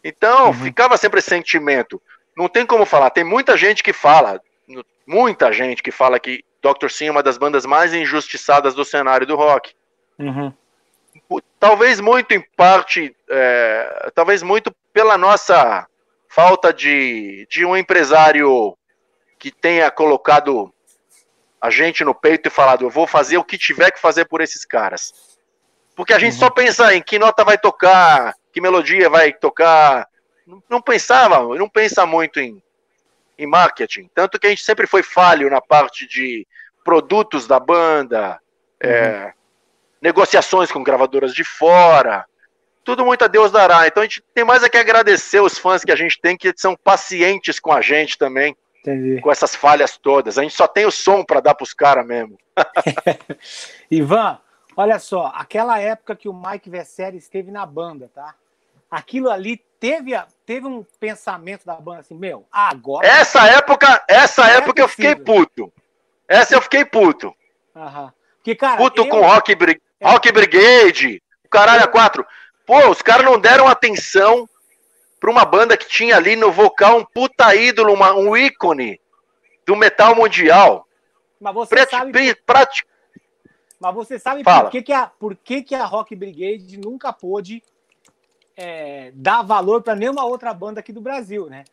Então, uhum. ficava sempre esse sentimento. Não tem como falar, tem muita gente que fala, muita gente que fala que Dr. Sim é uma das bandas mais injustiçadas do cenário do rock. Uhum. Talvez muito em parte, é, talvez muito pela nossa falta de, de um empresário que tenha colocado a gente no peito e falado, eu vou fazer o que tiver que fazer por esses caras. Porque a gente uhum. só pensa em que nota vai tocar, que melodia vai tocar. Não, não pensava, não pensa muito em, em marketing. Tanto que a gente sempre foi falho na parte de produtos da banda, é, uhum. é, negociações com gravadoras de fora. Tudo muito a Deus dará. Então a gente tem mais a que agradecer os fãs que a gente tem, que são pacientes com a gente também. Entendi. com essas falhas todas. A gente só tem o som para dar para os caras mesmo. Ivan, olha só, aquela época que o Mike Vessery esteve na banda, tá? Aquilo ali teve, teve um pensamento da banda assim, meu, agora. Essa época, essa é época eu fiquei puto. Essa eu fiquei puto. Aham. Que, cara, puto eu... com Rock, Brig... é. Rock Brigade, o caralho a quatro. Pô, os caras não deram atenção para uma banda que tinha ali no vocal um puta ídolo, uma, um ícone do metal mundial. Mas você Prati, sabe. Prati... Mas você sabe por que, que, a, por que, que a Rock Brigade nunca pôde é, dar valor para nenhuma outra banda aqui do Brasil, né?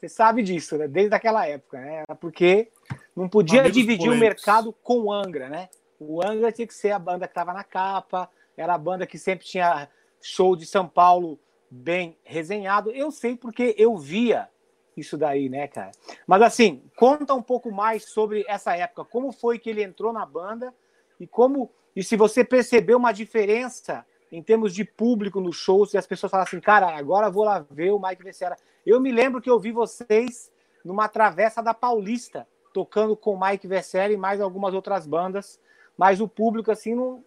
Você sabe disso, né? Desde aquela época, né? Porque não podia Amigos dividir polêmicos. o mercado com o Angra, né? O Angra tinha que ser a banda que estava na capa, era a banda que sempre tinha show de São Paulo bem resenhado. Eu sei porque eu via isso daí, né, cara? Mas assim, conta um pouco mais sobre essa época. Como foi que ele entrou na banda e como e se você percebeu uma diferença em termos de público no show, se as pessoas falam assim, cara, agora vou lá ver o Mike Vecera. Eu me lembro que eu vi vocês numa travessa da Paulista, tocando com o Mike Vecera e mais algumas outras bandas, mas o público assim não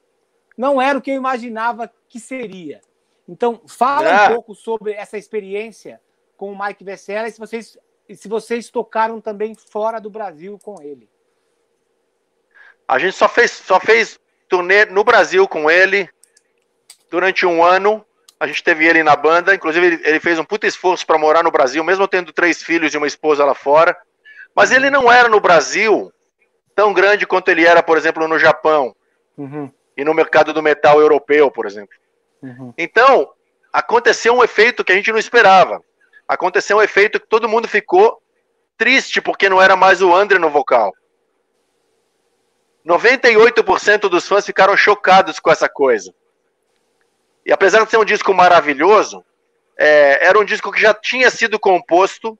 não era o que eu imaginava que seria. Então, fala um pouco sobre essa experiência com o Mike Vessela e se vocês, se vocês tocaram também fora do Brasil com ele. A gente só fez, só fez turnê no Brasil com ele durante um ano. A gente teve ele na banda, inclusive ele, fez um puta esforço para morar no Brasil, mesmo tendo três filhos e uma esposa lá fora. Mas ele não era no Brasil tão grande quanto ele era, por exemplo, no Japão uhum. e no mercado do metal europeu, por exemplo. Uhum. Então, aconteceu um efeito que a gente não esperava. Aconteceu um efeito que todo mundo ficou triste porque não era mais o André no vocal. 98% dos fãs ficaram chocados com essa coisa. E apesar de ser um disco maravilhoso, é, era um disco que já tinha sido composto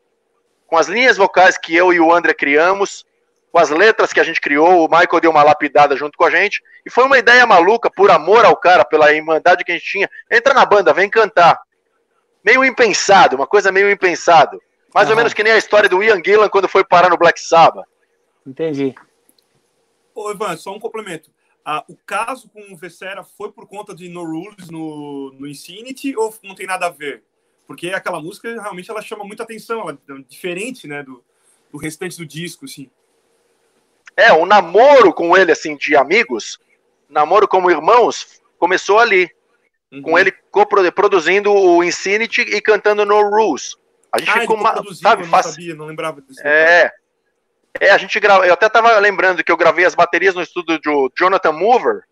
com as linhas vocais que eu e o André criamos, com as letras que a gente criou, o Michael deu uma lapidada junto com a gente, e foi uma ideia maluca, por amor ao cara, pela irmandade que a gente tinha. Entra na banda, vem cantar. Meio impensado, uma coisa meio impensado. Mais uhum. ou menos que nem a história do Ian Gillan quando foi parar no Black Sabbath. Entendi. Ô, Ivan, só um complemento. Ah, o caso com o Vessera foi por conta de No Rules no, no Infinity ou não tem nada a ver? Porque aquela música realmente ela chama muita atenção, ela é diferente né, do, do restante do disco, assim. É, o namoro com ele, assim, de amigos, namoro como irmãos, começou ali. Uhum. Com ele produzindo o Infinity e cantando No Rules. A gente ah, ficou uma, sabe, não sabia, não lembrava disso. É. É, a gente grava, eu até tava lembrando que eu gravei as baterias no estúdio do Jonathan Mover,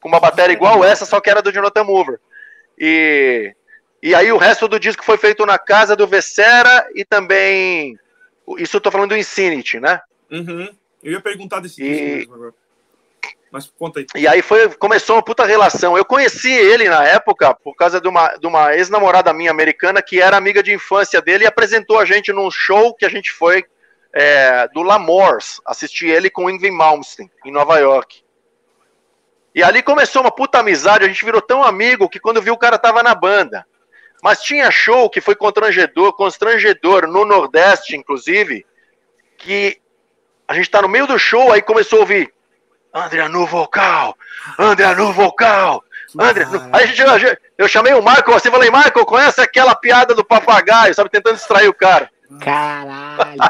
com uma bateria igual essa, só que era do Jonathan Mover. E e aí o resto do disco foi feito na casa do Vessera e também isso eu tô falando do Infinity, né? Uhum. Eu ia perguntar desse e... agora. Mas conta aí. E aí foi, começou uma puta relação. Eu conheci ele na época por causa de uma, de uma ex-namorada minha americana que era amiga de infância dele e apresentou a gente num show que a gente foi é, do Lamors. Assisti ele com o Ingrid Malmsteen, em Nova York. E ali começou uma puta amizade, a gente virou tão amigo que quando viu o cara tava na banda. Mas tinha show que foi constrangedor, constrangedor no Nordeste, inclusive, que a gente tá no meio do show, aí começou a ouvir André no vocal, André no vocal, André. Aí a gente, eu chamei o Michael assim, falei, Michael, conhece aquela piada do papagaio, sabe, tentando distrair o cara. Caralho.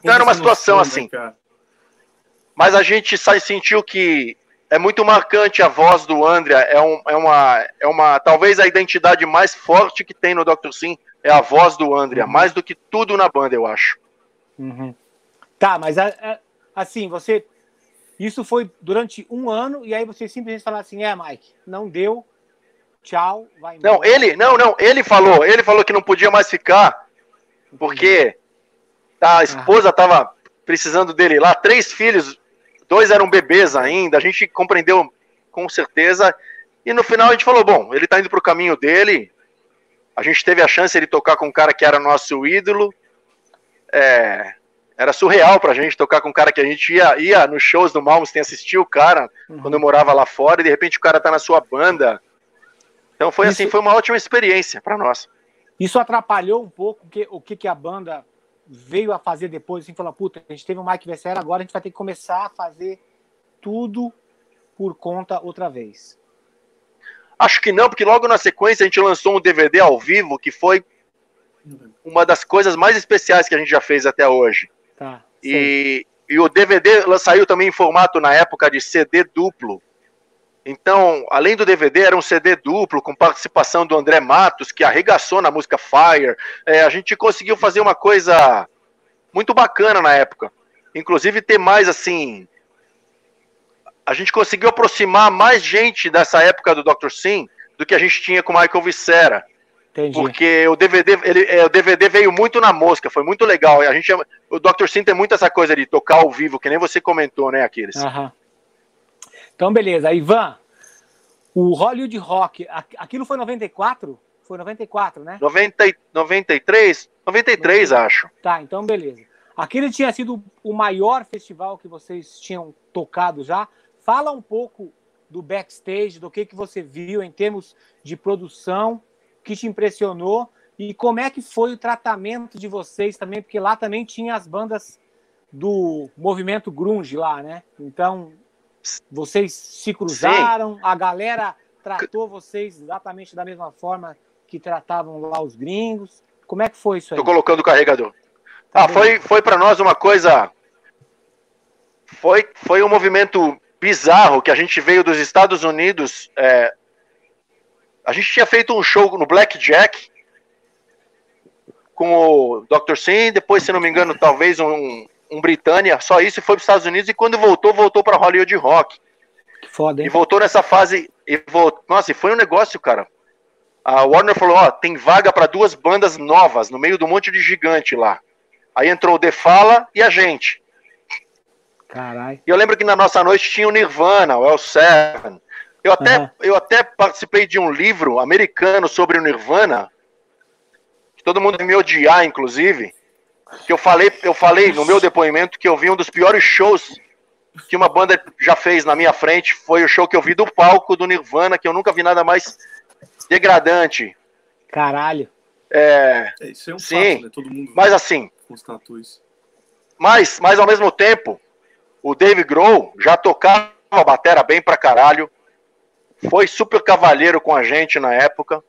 então era uma situação assim. Mas a gente sentiu que é muito marcante a voz do André, é, um, é, uma, é uma. Talvez a identidade mais forte que tem no Dr. Sim é a voz do André, uhum. mais do que tudo na banda, eu acho. Uhum. Tá, mas assim, você. Isso foi durante um ano, e aí você simplesmente falou assim: é, Mike, não deu, tchau, vai embora. Não, ele, não, não, ele falou, ele falou que não podia mais ficar, porque a esposa estava precisando dele lá, três filhos dois eram bebês ainda, a gente compreendeu com certeza. E no final a gente falou: bom, ele tá indo pro caminho dele. A gente teve a chance de tocar com um cara que era nosso ídolo. É, era surreal pra gente tocar com um cara que a gente ia, ia nos shows do Malmsteen assistir o cara uhum. quando eu morava lá fora e de repente o cara tá na sua banda. Então foi assim, Isso... assim, foi uma ótima experiência para nós. Isso atrapalhou um pouco que, o que, que a banda veio a fazer depois, assim, falou, puta, a gente teve o Mike Vessera, agora a gente vai ter que começar a fazer tudo por conta outra vez? Acho que não, porque logo na sequência a gente lançou um DVD ao vivo que foi uma das coisas mais especiais que a gente já fez até hoje. Tá, e, e o DVD saiu também em formato na época de CD duplo. Então, além do DVD, era um CD duplo com participação do André Matos, que arregaçou na música Fire. É, a gente conseguiu fazer uma coisa muito bacana na época. Inclusive ter mais assim. A gente conseguiu aproximar mais gente dessa época do Dr. Sim do que a gente tinha com o Michael Vicera. Entendi. Porque o DVD, ele, é, o DVD veio muito na mosca, foi muito legal. A gente, o Dr. Sim tem muito essa coisa de tocar ao vivo, que nem você comentou, né, Aquiles? Aham. Então, beleza. Ivan, o Hollywood Rock, aquilo foi 94? Foi 94, né? 90, 93? 93, 90. acho. Tá, então beleza. Aquele tinha sido o maior festival que vocês tinham tocado já. Fala um pouco do backstage, do que, que você viu em termos de produção, que te impressionou e como é que foi o tratamento de vocês também, porque lá também tinha as bandas do movimento grunge lá, né? Então, vocês se cruzaram, Sim. a galera tratou vocês exatamente da mesma forma que tratavam lá os gringos. Como é que foi isso aí? Tô colocando o carregador. Tá ah, foi, foi para nós uma coisa. Foi, foi um movimento bizarro que a gente veio dos Estados Unidos. É... a gente tinha feito um show no Blackjack com o Dr. Sim, depois, se não me engano, talvez um, um Britânia, só isso, e foi para os Estados Unidos, e quando voltou, voltou para Hollywood Rock. Que foda, hein? E voltou nessa fase, e voltou, nossa, e foi um negócio, cara. A Warner falou, ó, tem vaga para duas bandas novas, no meio do monte de gigante lá. Aí entrou o The Fala e a gente. Caralho. E eu lembro que na nossa noite tinha o Nirvana, o El Seven. Eu até, uhum. eu até participei de um livro americano sobre o Nirvana, que todo mundo me odiar, inclusive, que eu falei, eu falei no meu depoimento que eu vi um dos piores shows que uma banda já fez na minha frente. Foi o show que eu vi do palco do Nirvana, que eu nunca vi nada mais degradante. Caralho. É, é isso é um sim, fato, né? Todo mundo mas assim, constatou isso. Mas, mas ao mesmo tempo, o Dave Grohl já tocava a batera bem pra caralho. Foi super cavalheiro com a gente na época.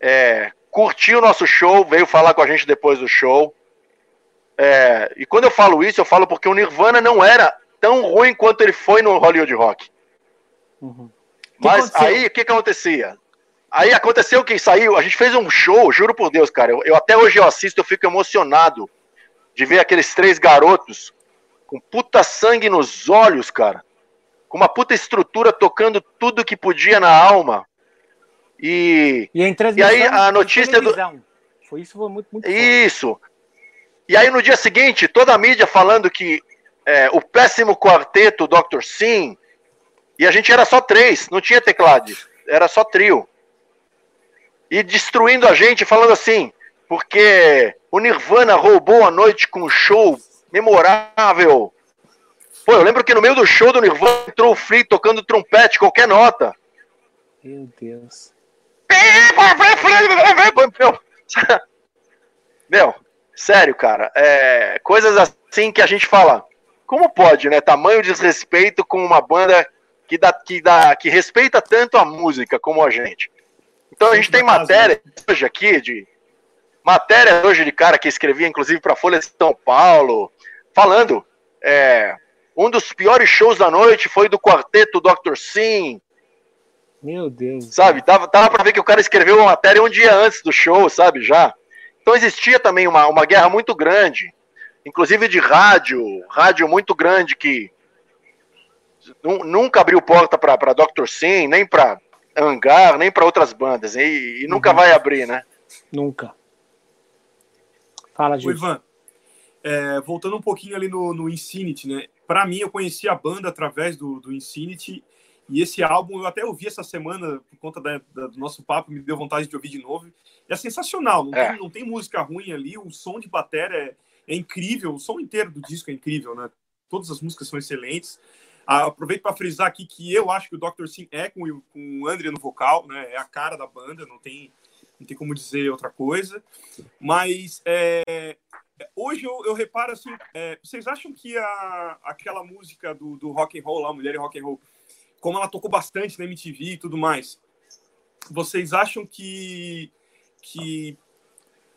É, curtiu o nosso show, veio falar com a gente depois do show. É, e quando eu falo isso, eu falo porque o Nirvana não era tão ruim quanto ele foi no Hollywood Rock. Uhum. Mas aí, o que, que acontecia? Aí aconteceu que saiu, a gente fez um show, juro por Deus, cara. Eu, eu, até hoje eu assisto, eu fico emocionado de ver aqueles três garotos com puta sangue nos olhos, cara. Com uma puta estrutura tocando tudo que podia na alma. E, e, e aí a notícia do. Foi isso, foi muito, muito Isso. E aí no dia seguinte, toda a mídia falando que é, o péssimo quarteto Dr. Sim, e a gente era só três, não tinha teclado, era só trio. E destruindo a gente, falando assim, porque o Nirvana roubou a noite com um show memorável. Pô, eu lembro que no meio do show do Nirvana entrou o Free tocando trompete, qualquer nota. Meu Deus. Meu, meu sério, cara. É, coisas assim que a gente fala. Como pode, né? Tamanho desrespeito com uma banda que, dá, que, dá, que respeita tanto a música como a gente. Então a gente tem matéria hoje aqui de. Matéria hoje de cara que escrevia, inclusive, para Folha de São Paulo, falando. É, um dos piores shows da noite foi do quarteto Dr. Sim, meu Deus. Sabe? Dava, dava pra ver que o cara escreveu uma matéria um dia antes do show, sabe? Já. Então existia também uma, uma guerra muito grande, inclusive de rádio, rádio muito grande que nunca abriu porta para Dr. Sim, nem para Hangar, nem para outras bandas. E, e nunca uhum. vai abrir, né? Nunca. Fala, Gil. Ivan, é, voltando um pouquinho ali no, no Infinity, né? Para mim, eu conheci a banda através do, do Infinity e esse álbum eu até ouvi essa semana por conta da, da, do nosso papo, me deu vontade de ouvir de novo. É sensacional, não, é. Tem, não tem música ruim ali, o som de bateria é, é, incrível, o som inteiro do disco é incrível, né? Todas as músicas são excelentes. Ah, aproveito para frisar aqui que eu acho que o Dr. Sim é com, com o André no vocal, né? É a cara da banda, não tem, não tem como dizer outra coisa. Mas é, hoje eu, eu, reparo assim, é, vocês acham que a, aquela música do, do rock and roll lá, Mulher e Rock and Roll, como ela tocou bastante na MTV e tudo mais, vocês acham que, que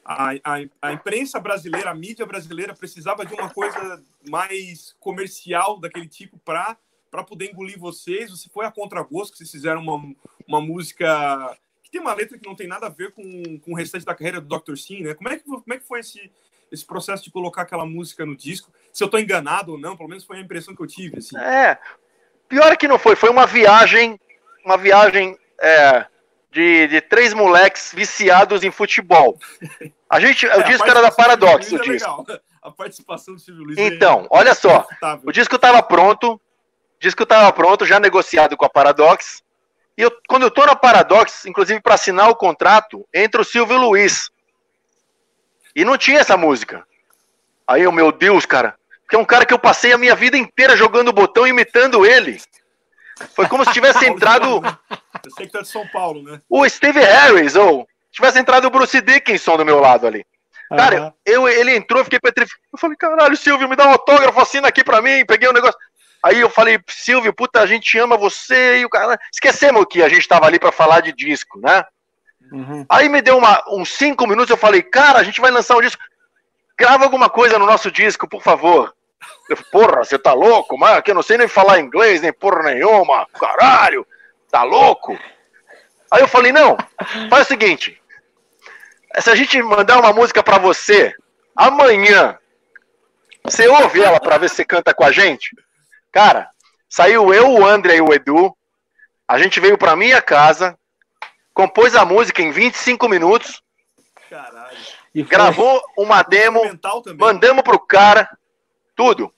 a, a, a, imprensa brasileira, a mídia brasileira precisava de uma coisa mais comercial daquele tipo para para poder engolir vocês? Se foi a contragosto que vocês fizeram uma, uma música que tem uma letra que não tem nada a ver com, com o restante da carreira do Dr. Sim, né? Como é que, como é que foi esse, esse processo de colocar aquela música no disco? Se eu estou enganado ou não, pelo menos foi a impressão que eu tive. Assim. É, Pior é que não foi, foi uma viagem, uma viagem é, de, de três moleques viciados em futebol. A gente, é, o disco era da Paradox, o é disco. A participação do Silvio Luiz. É então, é olha só, o disco estava pronto, o disco estava pronto, já negociado com a Paradox. E eu, quando eu tô na Paradox, inclusive para assinar o contrato, entra o Silvio Luiz. E não tinha essa música. Aí eu, meu Deus, cara, que é um cara que eu passei a minha vida inteira jogando botão imitando ele. Foi como se tivesse entrado. Eu sei que tá de São Paulo, né? O Steve Harris, ou tivesse entrado o Bruce Dickinson do meu lado ali. Cara, uhum. eu, ele entrou, eu fiquei petrificado. Eu falei, caralho, Silvio, me dá um autógrafo, assina aqui pra mim. Peguei um negócio. Aí eu falei, Silvio, puta, a gente ama você. E o cara. Esquecemos que a gente tava ali pra falar de disco, né? Uhum. Aí me deu uma, uns cinco minutos, eu falei, cara, a gente vai lançar um disco. Grava alguma coisa no nosso disco, por favor. Porra, você tá louco? Mas que eu não sei nem falar inglês, nem porra nenhuma. Caralho, tá louco? Aí eu falei, não, faz o seguinte. Se a gente mandar uma música para você amanhã, você ouve ela para ver se você canta com a gente? Cara, saiu eu, o André e o Edu. A gente veio pra minha casa, compôs a música em 25 minutos. Caralho. Gravou uma demo, mandamos pro cara. Tudo.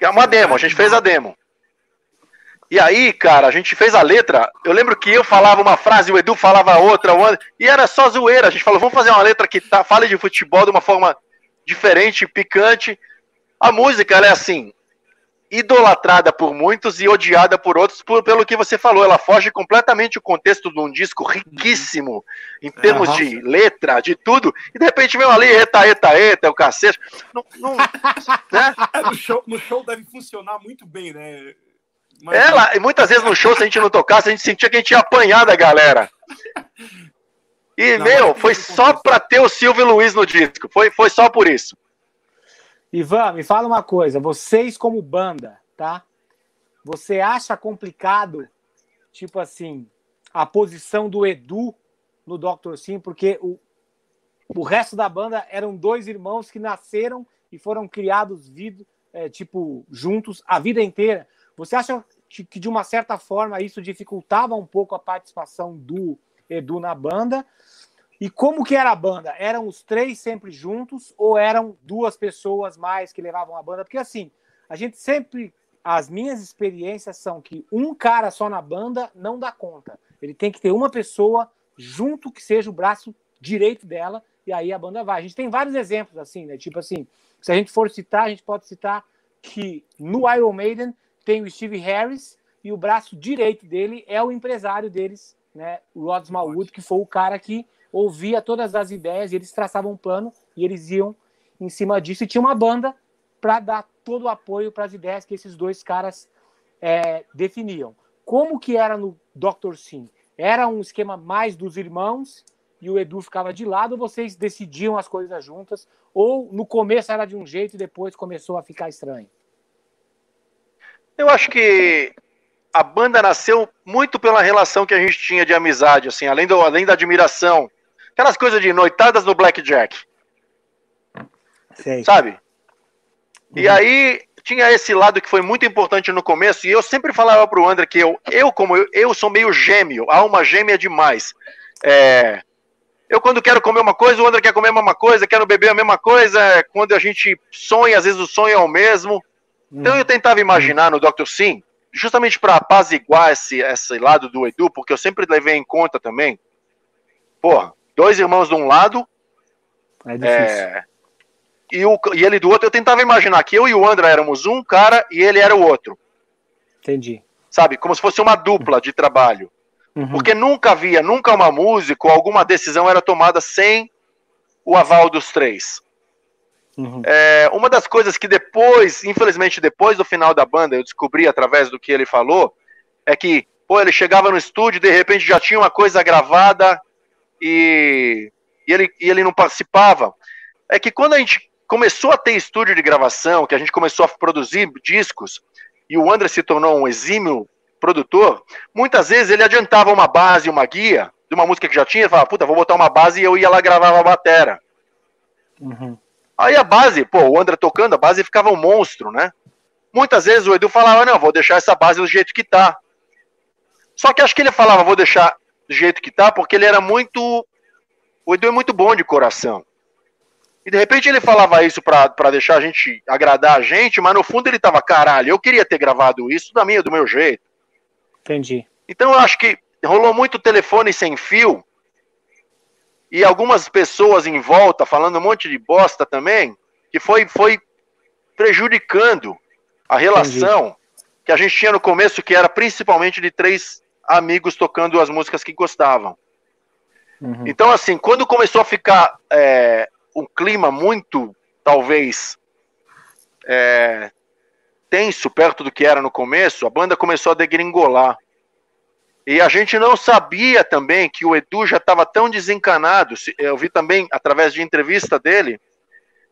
É uma demo, a gente fez a demo. E aí, cara, a gente fez a letra. Eu lembro que eu falava uma frase, o Edu falava outra, e era só zoeira. A gente falou, vamos fazer uma letra que tá, fale de futebol de uma forma diferente, picante. A música, ela é assim: idolatrada por muitos e odiada por outros, por, pelo que você falou. Ela foge completamente o contexto de um disco riquíssimo em termos uhum. de letra, de tudo, e de repente vem ali, eta, eta, eta, o cacete. Não, não, né? é, no, show, no show deve funcionar muito bem, né? Mas... Ela, e muitas vezes no show, se a gente não tocasse, a gente sentia que a gente ia apanhar da galera. E, não, meu, foi só pra ter o Silvio Luiz no disco. Foi, foi só por isso. Ivan, me fala uma coisa. Vocês, como banda, tá? Você acha complicado, tipo assim, a posição do Edu no Dr. Sim? Porque o, o resto da banda eram dois irmãos que nasceram e foram criados, vido, é, tipo, juntos a vida inteira. Você acha que, de uma certa forma, isso dificultava um pouco a participação do Edu na banda? E como que era a banda? Eram os três sempre juntos ou eram duas pessoas mais que levavam a banda? Porque assim, a gente sempre as minhas experiências são que um cara só na banda não dá conta. Ele tem que ter uma pessoa junto que seja o braço direito dela e aí a banda vai. A gente tem vários exemplos assim, né? Tipo assim, se a gente for citar, a gente pode citar que no Iron Maiden tem o Steve Harris e o braço direito dele é o empresário deles, né, o Rod Smallwood, que foi o cara que ouvia todas as ideias e eles traçavam um plano e eles iam em cima disso e tinha uma banda para dar todo o apoio para as ideias que esses dois caras é, definiam. Como que era no Dr. Sim? Era um esquema mais dos irmãos e o Edu ficava de lado, vocês decidiam as coisas juntas, ou no começo era de um jeito e depois começou a ficar estranho? Eu acho que a banda nasceu muito pela relação que a gente tinha de amizade, assim, além, do, além da admiração. Aquelas coisas de noitadas no Blackjack. Sei. Sabe? Uhum. E aí tinha esse lado que foi muito importante no começo, e eu sempre falava pro André que eu, eu como eu, eu sou meio gêmeo, alma gêmea demais. É, eu, quando quero comer uma coisa, o André quer comer a mesma coisa, quero beber a mesma coisa. Quando a gente sonha, às vezes o sonho é o mesmo. Então eu tentava imaginar no Dr. Sim, justamente para apaziguar esse, esse lado do Edu, porque eu sempre levei em conta também. Porra, dois irmãos de um lado. É difícil. É, e, o, e ele do outro, eu tentava imaginar que eu e o André éramos um cara e ele era o outro. Entendi. Sabe? Como se fosse uma dupla de trabalho. Uhum. Porque nunca havia, nunca uma música ou alguma decisão era tomada sem o aval dos três. Uhum. É, uma das coisas que depois, infelizmente, depois do final da banda, eu descobri através do que ele falou, é que, pô, ele chegava no estúdio de repente já tinha uma coisa gravada e, e, ele, e ele não participava. É que quando a gente começou a ter estúdio de gravação, que a gente começou a produzir discos, e o André se tornou um exímio produtor, muitas vezes ele adiantava uma base, uma guia de uma música que já tinha, e falava, puta, vou botar uma base e eu ia lá gravar a batera. Uhum. Aí a base, pô, o André tocando, a base ficava um monstro, né? Muitas vezes o Edu falava, não, vou deixar essa base do jeito que tá. Só que acho que ele falava, vou deixar do jeito que tá, porque ele era muito. O Edu é muito bom de coração. E de repente ele falava isso pra, pra deixar a gente agradar a gente, mas no fundo ele tava, caralho, eu queria ter gravado isso da minha, do meu jeito. Entendi. Então eu acho que rolou muito telefone sem fio e algumas pessoas em volta falando um monte de bosta também, que foi, foi prejudicando a relação Entendi. que a gente tinha no começo, que era principalmente de três amigos tocando as músicas que gostavam. Uhum. Então, assim, quando começou a ficar é, um clima muito, talvez, é, tenso perto do que era no começo, a banda começou a degringolar. E a gente não sabia também que o Edu já estava tão desencanado. Eu vi também, através de entrevista dele,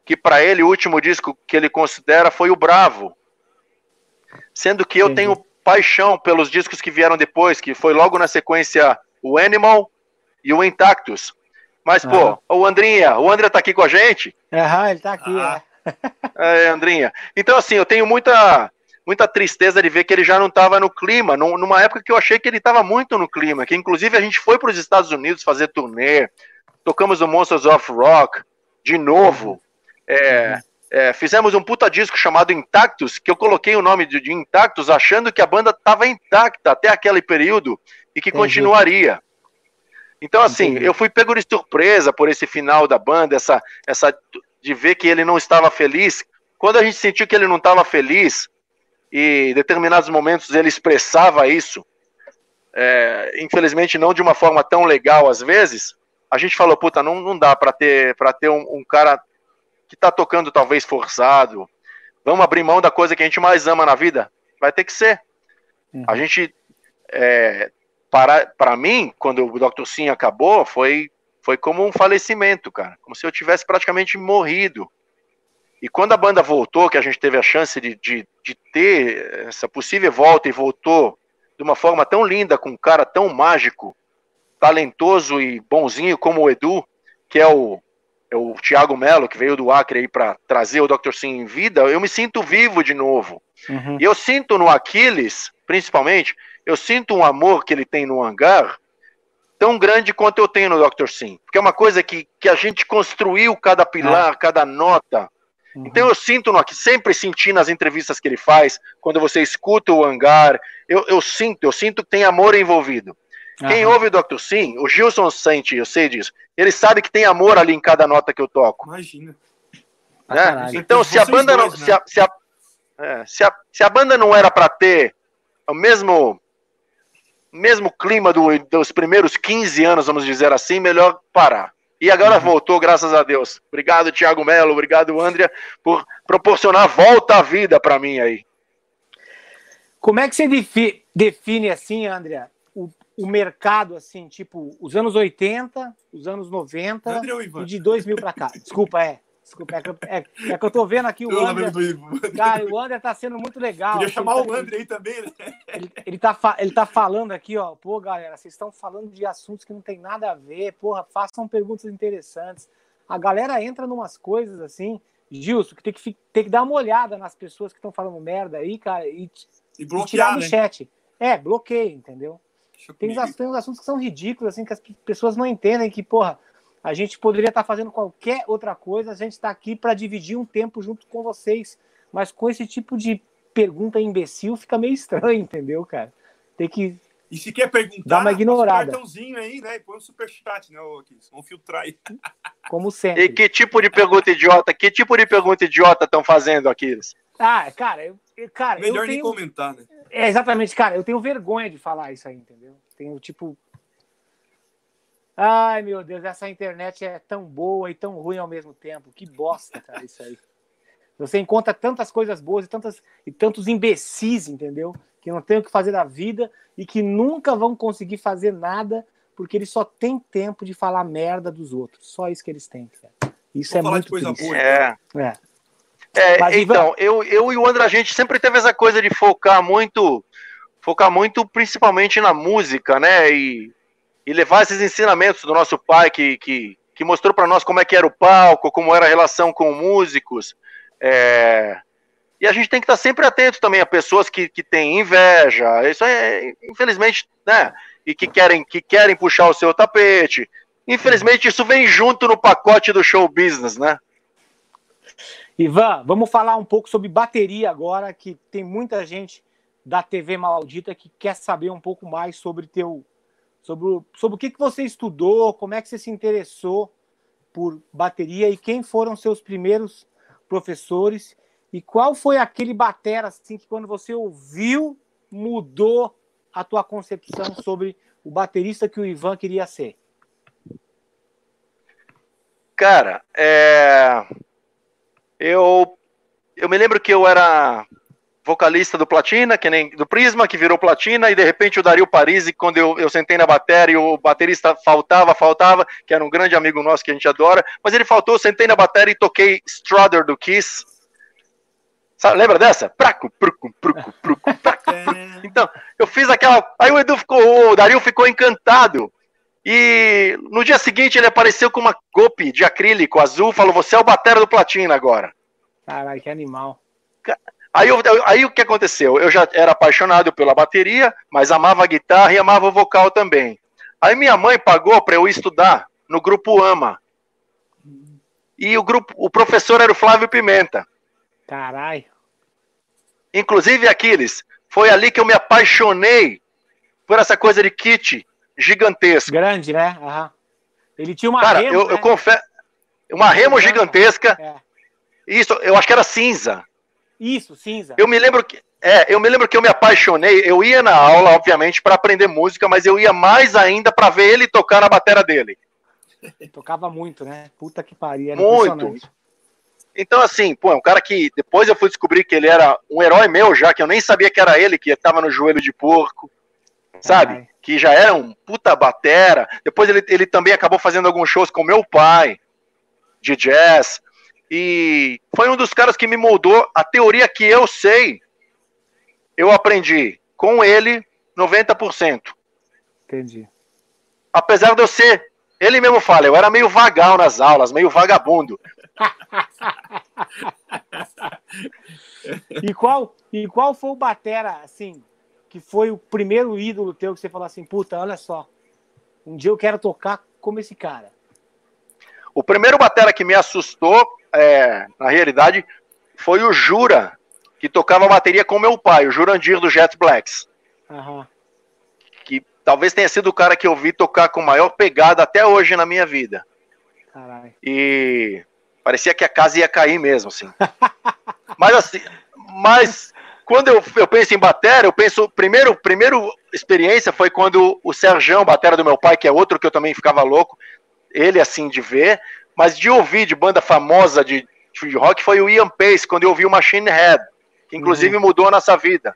que para ele o último disco que ele considera foi o Bravo. Sendo que eu tenho paixão pelos discos que vieram depois, que foi logo na sequência o Animal e o Intactus. Mas, pô, o Andrinha, o André tá aqui com a gente? Aham, ele tá aqui, ah. é. é. Andrinha. Então, assim, eu tenho muita, muita tristeza de ver que ele já não estava no clima, numa época que eu achei que ele estava muito no clima, que inclusive a gente foi para os Estados Unidos fazer turnê, tocamos o Monsters of Rock de novo, é, é, fizemos um puta disco chamado Intactus, que eu coloquei o nome de, de Intactus achando que a banda estava intacta até aquele período e que Entendi. continuaria. Então, assim, Entendi. eu fui pego de surpresa por esse final da banda, essa, essa de ver que ele não estava feliz. Quando a gente sentiu que ele não estava feliz, e em determinados momentos ele expressava isso, é, infelizmente não de uma forma tão legal às vezes, a gente falou, puta, não, não dá para ter, pra ter um, um cara que está tocando talvez forçado, vamos abrir mão da coisa que a gente mais ama na vida? Vai ter que ser. Uhum. A gente é, para, para mim, quando o Dr. Sim acabou, foi, foi como um falecimento, cara. Como se eu tivesse praticamente morrido. E quando a banda voltou, que a gente teve a chance de, de, de ter essa possível volta e voltou de uma forma tão linda, com um cara tão mágico, talentoso e bonzinho como o Edu, que é o, é o Thiago Melo, que veio do Acre aí para trazer o Dr. Sim em vida, eu me sinto vivo de novo. Uhum. E eu sinto no Aquiles, principalmente, eu sinto um amor que ele tem no hangar tão grande quanto eu tenho no Dr. Sim. Porque é uma coisa que, que a gente construiu cada pilar, é. cada nota. Uhum. Então eu sinto, no, sempre senti nas entrevistas que ele faz, quando você escuta o hangar, eu, eu sinto, eu sinto que tem amor envolvido. Uhum. Quem ouve o Dr. Sim, o Gilson sente, eu sei disso, ele sabe que tem amor ali em cada nota que eu toco. Imagina. Né? então, se a banda dois, não. Né? Se a, se a, É, se, a, se a banda não era para ter o mesmo mesmo clima do, dos primeiros 15 anos, vamos dizer assim, melhor parar. E agora uhum. voltou, graças a Deus. Obrigado, Thiago Melo, obrigado, Andrea, por proporcionar volta à vida para mim aí. Como é que você defi define assim, Andrea, o, o, mercado assim, tipo, os anos 80, os anos 90 e de 2000 para cá? Desculpa, é. Desculpa, é que, eu, é, é que eu tô vendo aqui o André. Cara, o André tá sendo muito legal. Podia chamar o André aí também, né? Ele, ele, tá, ele tá falando aqui, ó. Pô, galera, vocês estão falando de assuntos que não tem nada a ver. Porra, façam perguntas interessantes. A galera entra numas coisas assim. Gilson, que tem que, tem que dar uma olhada nas pessoas que estão falando merda aí, cara, e, e, bloquear, e tirar do né? chat. É, bloqueia, entendeu? Tem uns, tem uns assuntos que são ridículos, assim, que as pessoas não entendem que, porra, a gente poderia estar fazendo qualquer outra coisa, a gente está aqui para dividir um tempo junto com vocês. Mas com esse tipo de pergunta imbecil fica meio estranho, entendeu, cara? Tem que. E se quer perguntar, dá uma ignorada. Um cartãozinho aí, né? Põe um superchat, né, Kiss? Vamos filtrar aí. Como sempre. E que tipo de pergunta idiota? Que tipo de pergunta idiota estão fazendo, Aquiles? Ah, cara, eu, cara. Melhor eu tenho... nem comentar, né? É, exatamente, cara. Eu tenho vergonha de falar isso aí, entendeu? Tenho, tipo, Ai, meu Deus, essa internet é tão boa e tão ruim ao mesmo tempo. Que bosta, cara, isso aí. Você encontra tantas coisas boas e, tantas, e tantos imbecis, entendeu? Que não tem o que fazer da vida e que nunca vão conseguir fazer nada porque eles só têm tempo de falar merda dos outros. Só isso que eles têm, cara. Isso Vou é muito coisa triste. boa. É. é. é Mas, então, eu, eu e o André, a gente sempre teve essa coisa de focar muito, focar muito principalmente na música, né? E e levar esses ensinamentos do nosso pai que, que, que mostrou para nós como é que era o palco, como era a relação com músicos. É... E a gente tem que estar sempre atento também a pessoas que, que têm inveja, isso é, infelizmente, né? E que querem, que querem puxar o seu tapete. Infelizmente, isso vem junto no pacote do show business, né? Ivan, vamos falar um pouco sobre bateria agora, que tem muita gente da TV Maldita que quer saber um pouco mais sobre teu sobre, o, sobre o que, que você estudou, como é que você se interessou por bateria e quem foram seus primeiros professores e qual foi aquele batera assim que quando você ouviu mudou a tua concepção sobre o baterista que o Ivan queria ser? Cara, é... eu eu me lembro que eu era vocalista do Platina, que nem do Prisma, que virou Platina, e de repente o Dario Parisi, quando eu, eu sentei na bateria, o baterista faltava, faltava, que era um grande amigo nosso que a gente adora, mas ele faltou, eu sentei na bateria e toquei Strother do Kiss. Sabe, lembra dessa? Praco, pruco, pruco, pruco, praco. É. Então, eu fiz aquela. Aí o Edu ficou, o Dario ficou encantado. E no dia seguinte ele apareceu com uma golpe de acrílico azul, falou: Você é o batera do Platina agora. Caralho, que animal. Aí, eu, aí o que aconteceu? Eu já era apaixonado pela bateria, mas amava a guitarra e amava o vocal também. Aí minha mãe pagou para eu estudar no grupo AMA. E o grupo, o professor era o Flávio Pimenta. Caralho. Inclusive, Aquiles, foi ali que eu me apaixonei por essa coisa de kit gigantesco. Grande, né? Uhum. Ele tinha uma Cara, remo, eu, né? eu confesso. Uma remo gigantesca. É. Isso, eu acho que era cinza. Isso, cinza. Eu me lembro que é, eu me lembro que eu me apaixonei. Eu ia na aula, obviamente, para aprender música, mas eu ia mais ainda para ver ele tocar na bateria dele. Tocava muito, né? Puta que pariu. muito. Então, assim, pô, é um cara que depois eu fui descobrir que ele era um herói meu já, que eu nem sabia que era ele, que estava no joelho de porco, sabe? Ai. Que já era um puta batera. Depois ele, ele também acabou fazendo alguns shows com meu pai, de jazz. E foi um dos caras que me moldou a teoria que eu sei. Eu aprendi com ele 90%. Entendi. Apesar de eu ser, ele mesmo fala, eu era meio vagal nas aulas, meio vagabundo. e qual e qual foi o batera assim, que foi o primeiro ídolo teu que você falou assim, puta, olha só, um dia eu quero tocar como esse cara. O primeiro batera que me assustou é, na realidade, foi o Jura, que tocava bateria com meu pai, o Jurandir do Jet Blacks. Uhum. Que talvez tenha sido o cara que eu vi tocar com maior pegada até hoje na minha vida. Carai. E parecia que a casa ia cair mesmo, assim. mas assim, Mas quando eu, eu penso em batera, eu penso. Primeiro, primeiro experiência foi quando o Serjão, batera do meu pai, que é outro que eu também ficava louco, ele assim de ver, mas de ouvir de banda famosa de, de rock foi o Ian Pace, quando eu ouvi o Machine Head, que inclusive uhum. mudou a nossa vida.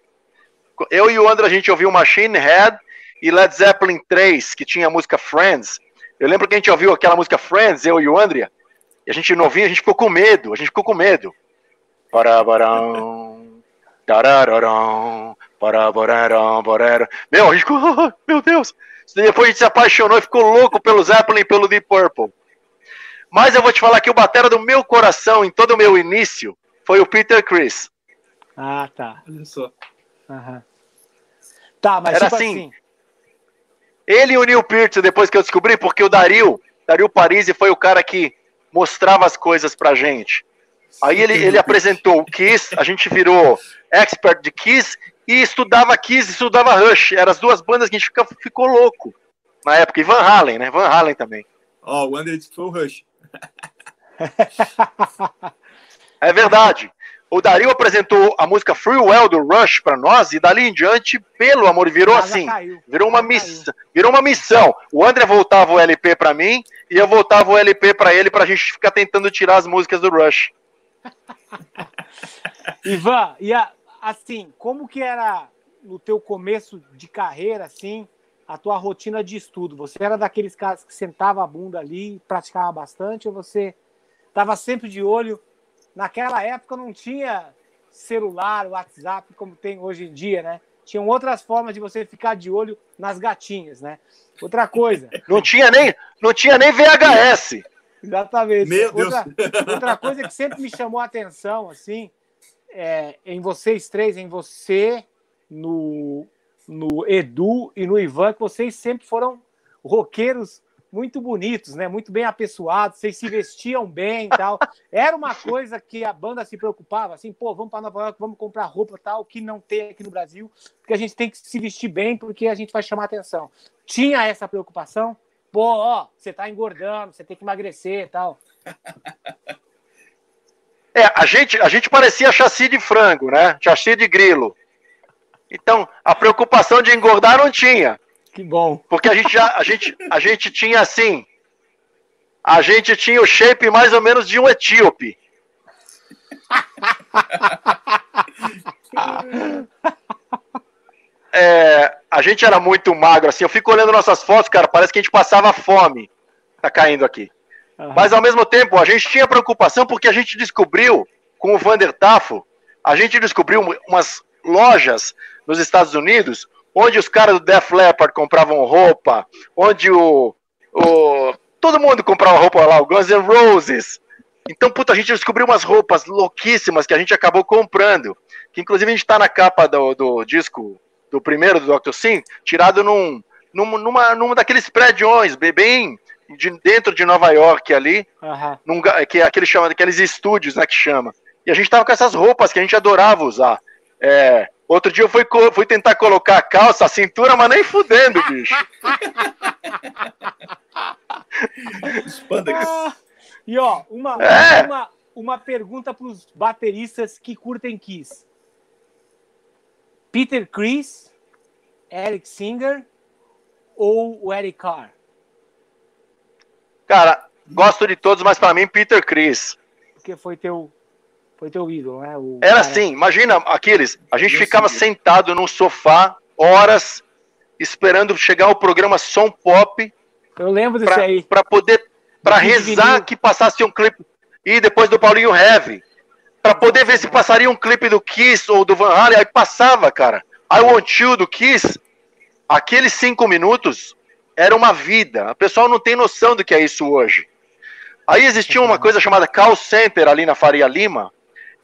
Eu e o André, a gente ouviu Machine Head e Led Zeppelin 3, que tinha a música Friends. Eu lembro que a gente ouviu aquela música Friends, eu e o André, e a gente não ouvia, a gente ficou com medo, a gente ficou com medo. Parabarão, tarararão, parabarão, bararão. Meu, a gente ficou, meu Deus. Depois a gente se apaixonou e ficou louco pelo Zeppelin e pelo Deep Purple. Mas eu vou te falar que o batera do meu coração, em todo o meu início, foi o Peter Chris. Ah, tá. Olha só. Uhum. Tá, mas Era tipo assim, assim, Ele e o Neil Peart, depois que eu descobri, porque o Dario, Dario Parisi foi o cara que mostrava as coisas pra gente. Aí ele, ele apresentou o Kiss, a gente virou expert de Kiss e estudava Kiss e estudava Rush. Eram as duas bandas que a gente ficou, ficou louco na época. E Van Halen, né? Van Halen também. Ó, oh, o André disse que foi o Rush. É verdade. O Dario apresentou a música Free Well do Rush para nós e dali em diante, pelo amor, virou assim, virou uma missão, virou uma missão. O André voltava o LP para mim e eu voltava o LP para ele para a gente ficar tentando tirar as músicas do Rush. Ivan, e a, assim, como que era no teu começo de carreira, assim, a tua rotina de estudo? Você era daqueles caras que sentava a bunda ali, praticava bastante, ou você estava sempre de olho? Naquela época não tinha celular, WhatsApp, como tem hoje em dia, né? Tinham outras formas de você ficar de olho nas gatinhas, né? Outra coisa. Não tinha nem, não tinha nem VHS. Exatamente. Meu outra, Deus. outra coisa que sempre me chamou a atenção, assim, é, em vocês três, em você, no, no Edu e no Ivan, que vocês sempre foram roqueiros muito bonitos, né? Muito bem apessoados, vocês se vestiam bem e tal. Era uma coisa que a banda se preocupava, assim, pô, vamos para Nova York, vamos comprar roupa tal, que não tem aqui no Brasil, porque a gente tem que se vestir bem, porque a gente vai chamar atenção. Tinha essa preocupação? Pô, ó, você tá engordando, você tem que emagrecer e tal. É, a gente, a gente parecia chassi de frango, né? Chassi de grilo. Então, a preocupação de engordar não tinha. Que bom. Porque a gente já, a gente, a gente tinha assim, a gente tinha o shape mais ou menos de um etíope. É, a gente era muito magro, assim. Eu fico olhando nossas fotos, cara, parece que a gente passava fome. Tá caindo aqui. Uhum. Mas ao mesmo tempo, a gente tinha preocupação porque a gente descobriu, com o Vander Tafo, a gente descobriu umas lojas nos Estados Unidos onde os caras do Def Leppard compravam roupa, onde o, o todo mundo comprava roupa lá, o Guns N' Roses. Então, puta, a gente descobriu umas roupas louquíssimas que a gente acabou comprando. Que inclusive a gente tá na capa do, do disco do primeiro do Dr. Sim, tirado num, num, numa, numa daqueles prédios bem de dentro de Nova York ali, uhum. num, que é aquele chama, aqueles estúdios, né, que chama. E a gente tava com essas roupas que a gente adorava usar. É, outro dia eu fui, fui tentar colocar a calça, a cintura, mas nem fudendo, bicho. ah, e ó, uma, é. uma, uma pergunta para os bateristas que curtem Kiss. Peter Chris, Eric Singer ou o Eric Carr? Cara, gosto de todos, mas para mim Peter Chris. Porque foi teu foi teu ídolo, né? O Era cara... assim, imagina, Aquiles, a gente ficava sentado num sofá horas esperando chegar o programa Som Pop. Eu lembro desse pra, aí. Para poder para rezar que passasse um clipe e depois do Paulinho Heavy, para poder ver se passaria um clipe do Kiss ou do Van Halen, aí passava, cara. I Want You do Kiss, aqueles cinco minutos era uma vida. O pessoal não tem noção do que é isso hoje. Aí existia uma coisa chamada call center ali na Faria Lima,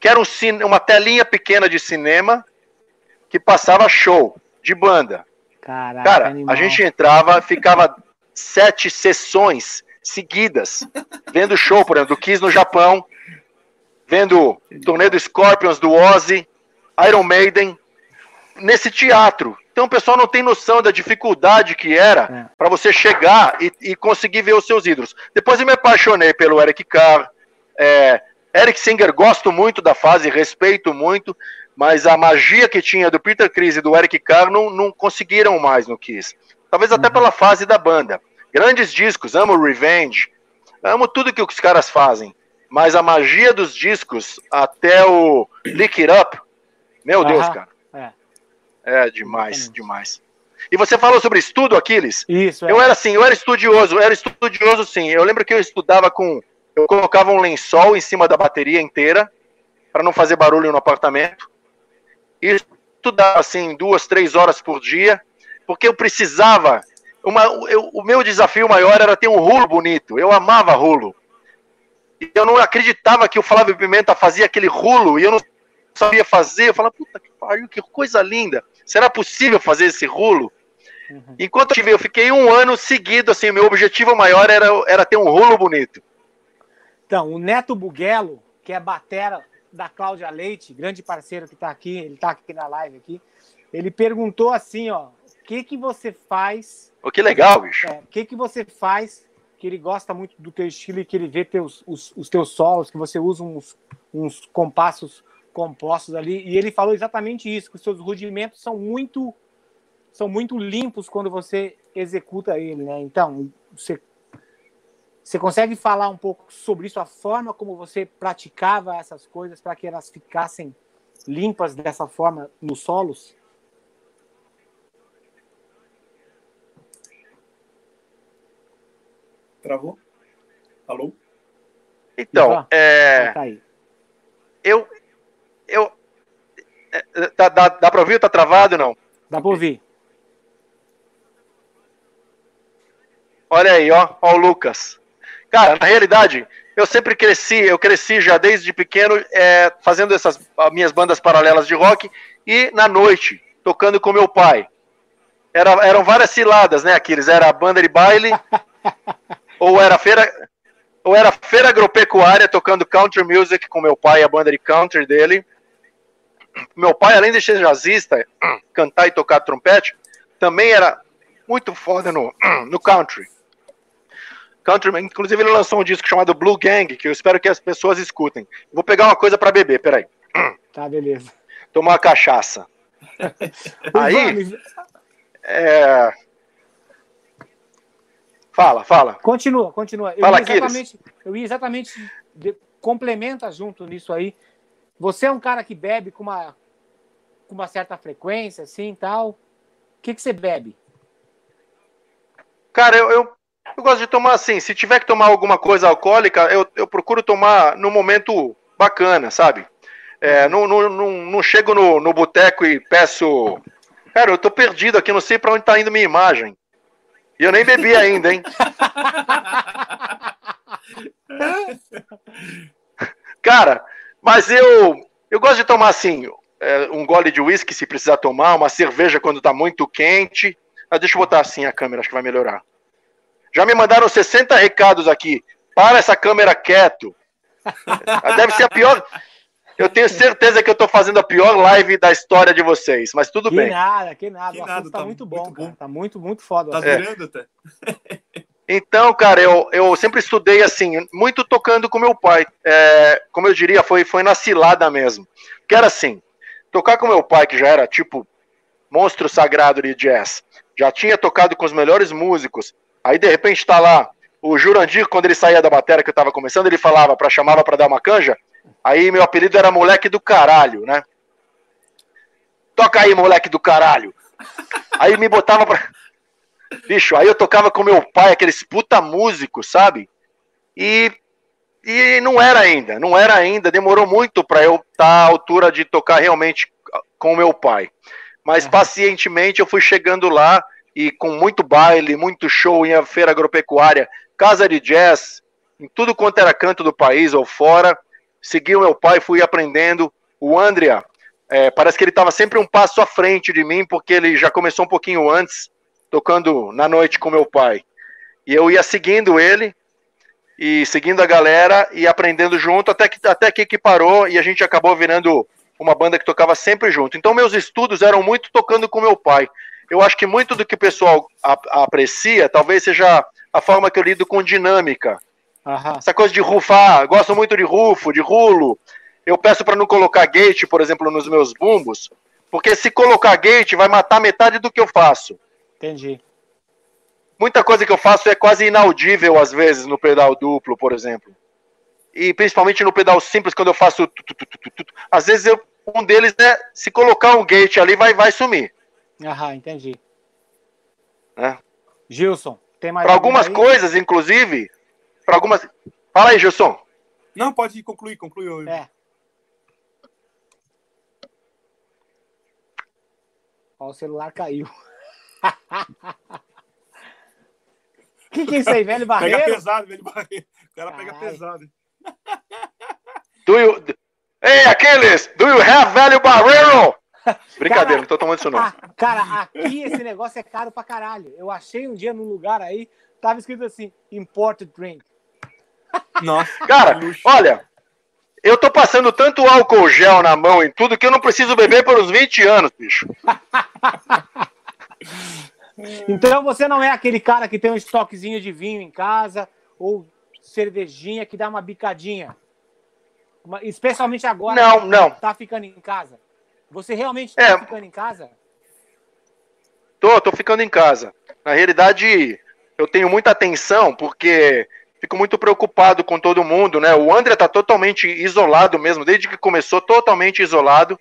que era um cine, uma telinha pequena de cinema que passava show de banda. Caraca, Cara, animal. a gente entrava, ficava sete sessões seguidas, vendo show, por exemplo, do Kiss no Japão, vendo turnê do Scorpions, do Ozzy, Iron Maiden, nesse teatro. Então o pessoal não tem noção da dificuldade que era é. para você chegar e, e, conseguir ver os seus ídolos. Depois eu me apaixonei pelo Eric Carr, é, Eric Singer, gosto muito da fase, respeito muito, mas a magia que tinha do Peter Chris e do Eric Carr não, não conseguiram mais no Kiss. Talvez até uhum. pela fase da banda. Grandes discos, amo Revenge, amo tudo que os caras fazem, mas a magia dos discos até o Lick It Up, meu Deus, cara. É, é demais, Exatamente. demais. E você falou sobre estudo, Aquiles? Isso. É. Eu era assim, eu era estudioso, eu era estudioso sim. Eu lembro que eu estudava com. Eu colocava um lençol em cima da bateria inteira, para não fazer barulho no apartamento. E estudava assim, duas, três horas por dia, porque eu precisava. Uma, eu, o meu desafio maior era ter um rulo bonito. Eu amava rulo. E eu não acreditava que o Flávio Pimenta fazia aquele rulo e eu não sabia fazer. Eu falava, puta que pariu, que coisa linda. Será possível fazer esse rulo? Uhum. Enquanto eu tive, eu fiquei um ano seguido, assim, meu objetivo maior era, era ter um rolo bonito. Então, o Neto Buguelo, que é batera da Cláudia Leite, grande parceiro que está aqui, ele está aqui na live aqui, ele perguntou assim, ó, o que que você faz... Oh, que legal, bicho. É, o que que você faz, que ele gosta muito do teu estilo e que ele vê teus, os, os teus solos, que você usa uns, uns compassos compostos ali, e ele falou exatamente isso, que os seus rudimentos são muito são muito limpos quando você executa ele, né? Então, você, você consegue falar um pouco sobre isso, a forma como você praticava essas coisas para que elas ficassem limpas dessa forma nos solos? Travou? Alô? Então, é... Tá eu, eu, é, dá, dá, dá para ouvir? Tá travado não? Dá para ouvir. Olha aí, ó, ó o Lucas. Cara, na realidade, eu sempre cresci, eu cresci já desde pequeno é, fazendo essas minhas bandas paralelas de rock e na noite, tocando com meu pai. Era, eram várias ciladas, né, Aquiles? Era a banda de baile, ou era feira, ou era feira agropecuária tocando country music com meu pai, a banda de country dele. Meu pai, além de ser jazzista, cantar e tocar trompete, também era muito foda no, no country. Countryman. Inclusive, ele lançou um disco chamado Blue Gang, que eu espero que as pessoas escutem. Vou pegar uma coisa para beber, peraí. Tá, beleza. Tomar uma cachaça. Aí. É... Fala, fala. Continua, continua. Eu fala, ia exatamente, eu ia exatamente de, complementa junto nisso aí. Você é um cara que bebe com uma, com uma certa frequência, assim, tal. O que, que você bebe? Cara, eu, eu eu gosto de tomar assim, se tiver que tomar alguma coisa alcoólica, eu, eu procuro tomar no momento bacana, sabe? É, não, não, não, não chego no, no boteco e peço. Cara, eu tô perdido aqui, não sei para onde tá indo minha imagem. E eu nem bebi ainda, hein? Cara, mas eu, eu gosto de tomar assim, é, um gole de uísque se precisar tomar, uma cerveja quando tá muito quente. Ah, deixa eu botar assim a câmera, acho que vai melhorar. Já me mandaram 60 recados aqui. Para essa câmera quieto. Deve ser a pior. Eu tenho certeza que eu estou fazendo a pior live da história de vocês, mas tudo que bem. Nada, que nada, que nada. Tá, tá muito bom, muito bom. Tá muito, muito foda. Tá durando até. Então, cara, eu, eu sempre estudei assim, muito tocando com meu pai. É, como eu diria, foi, foi na cilada mesmo. Que era assim, tocar com meu pai, que já era tipo monstro sagrado de jazz, já tinha tocado com os melhores músicos, Aí de repente tá lá o Jurandir, quando ele saía da bateria que eu tava começando, ele falava para chamava para dar uma canja. Aí meu apelido era moleque do caralho, né? Toca aí, moleque do caralho. Aí me botava pra. Bicho, aí eu tocava com meu pai, aqueles puta músicos, sabe? E, e não era ainda, não era ainda, demorou muito para eu estar tá à altura de tocar realmente com meu pai. Mas pacientemente eu fui chegando lá e com muito baile, muito show em feira agropecuária, casa de jazz, em tudo quanto era canto do país ou fora. Segui o meu pai, fui aprendendo. O Andrea, é, parece que ele estava sempre um passo à frente de mim, porque ele já começou um pouquinho antes, tocando na noite com meu pai. E eu ia seguindo ele, e seguindo a galera, e aprendendo junto, até que, até que, que parou, e a gente acabou virando uma banda que tocava sempre junto. Então, meus estudos eram muito tocando com meu pai eu acho que muito do que o pessoal aprecia, talvez seja a forma que eu lido com dinâmica. Essa coisa de rufar, gosto muito de rufo, de rulo. eu peço para não colocar gate, por exemplo, nos meus bumbos, porque se colocar gate vai matar metade do que eu faço. Entendi. Muita coisa que eu faço é quase inaudível às vezes no pedal duplo, por exemplo. E principalmente no pedal simples, quando eu faço. Às vezes eu, um deles é se colocar um gate ali, vai, vai sumir. Aham, entendi. É. Gilson, tem mais Para algumas aí? coisas, inclusive. Para algumas. Fala aí, Gilson. Não, pode concluir, concluir. É. Ó, o celular caiu. O que, que é isso aí, velho barreiro? Pega pesado, velho barreiro. O cara Carai. pega pesado. Do you... Ei, Aquiles, do you have velho barreiro? Brincadeira, cara, não tô tomando isso não. Ah, cara, aqui esse negócio é caro pra caralho. Eu achei um dia num lugar aí, tava escrito assim, imported drink. Nossa. Cara, olha, eu tô passando tanto álcool gel na mão e tudo que eu não preciso beber por uns 20 anos, bicho. Então você não é aquele cara que tem um estoquezinho de vinho em casa ou cervejinha que dá uma bicadinha. Especialmente agora não, que não. tá ficando em casa. Você realmente tá é, ficando em casa? Tô, tô ficando em casa. Na realidade, eu tenho muita atenção porque fico muito preocupado com todo mundo, né? O André tá totalmente isolado mesmo, desde que começou totalmente isolado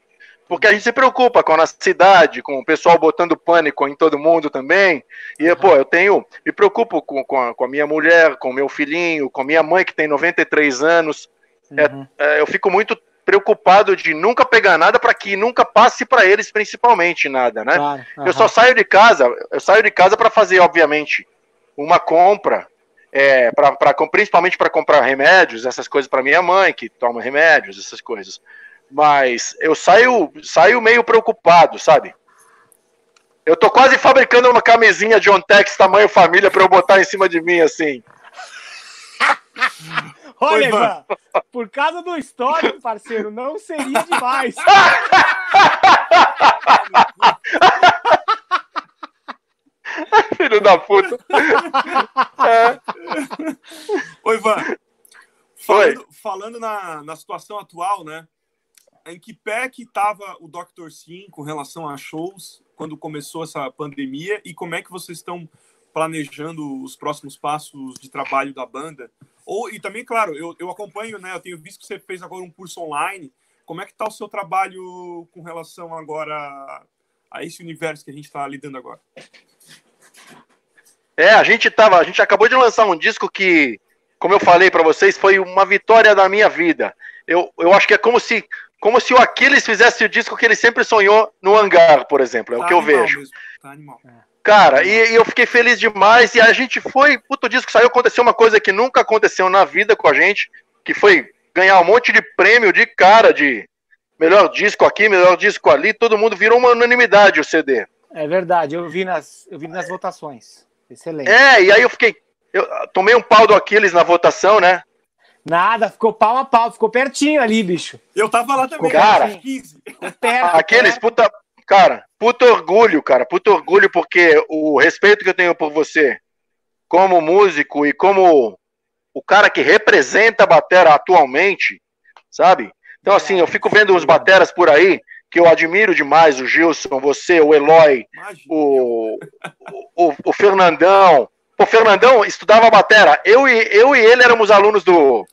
porque a gente se preocupa com a nossa cidade, com o pessoal botando pânico em todo mundo também. E, uhum. pô, eu tenho. Me preocupo com, com, a, com a minha mulher, com o meu filhinho, com minha mãe, que tem 93 anos. É, uhum. É, é, eu fico muito preocupado de nunca pegar nada para que nunca passe para eles, principalmente nada, né? Claro. Eu só saio de casa, eu saio de casa para fazer, obviamente, uma compra, é, pra, pra, principalmente para comprar remédios, essas coisas para minha mãe, que toma remédios, essas coisas. Mas eu saio, saio meio preocupado, sabe? Eu tô quase fabricando uma camisinha de Ontex tamanho família para eu botar em cima de mim assim. Olha, Ivan, por causa do histórico, parceiro, não seria demais. Filho da puta. É. Oi, Ivan. Falando, falando na, na situação atual, né? em que pé que estava o Dr. Sim com relação a shows quando começou essa pandemia e como é que vocês estão planejando os próximos passos de trabalho da banda? Ou e também, claro, eu, eu acompanho, né? Eu tenho visto que você fez agora um curso online. Como é que está o seu trabalho com relação agora a esse universo que a gente está lidando agora? É, a gente tava, a gente acabou de lançar um disco que, como eu falei para vocês, foi uma vitória da minha vida. Eu, eu acho que é como se como se o Aquiles fizesse o disco que ele sempre sonhou no hangar, por exemplo. É tá o que eu vejo. Tá animal. É. Cara, e, e, eu fiquei feliz demais. E a gente foi. Puto, disco saiu. Aconteceu uma coisa que nunca aconteceu na vida com a gente, que foi ganhar um monte de prêmio de cara de melhor disco aqui, melhor disco ali. Todo mundo virou uma unanimidade o CD. É verdade, eu vi nas, eu vi nas votações. Excelente. É, e aí eu fiquei. Eu tomei um pau do Aquiles na votação, né? Nada, ficou pau a pau, ficou pertinho ali, bicho. Eu tava lá também, cara. 15. Perto, aqueles, perto. puta. Cara, puto orgulho, cara, puto orgulho, porque o respeito que eu tenho por você, como músico e como o cara que representa a batera atualmente, sabe? Então, assim, eu fico vendo uns bateras por aí que eu admiro demais, o Gilson, você, o Eloy, o, o, o Fernandão, o Fernandão estudava batera. Eu e, eu e ele éramos alunos do,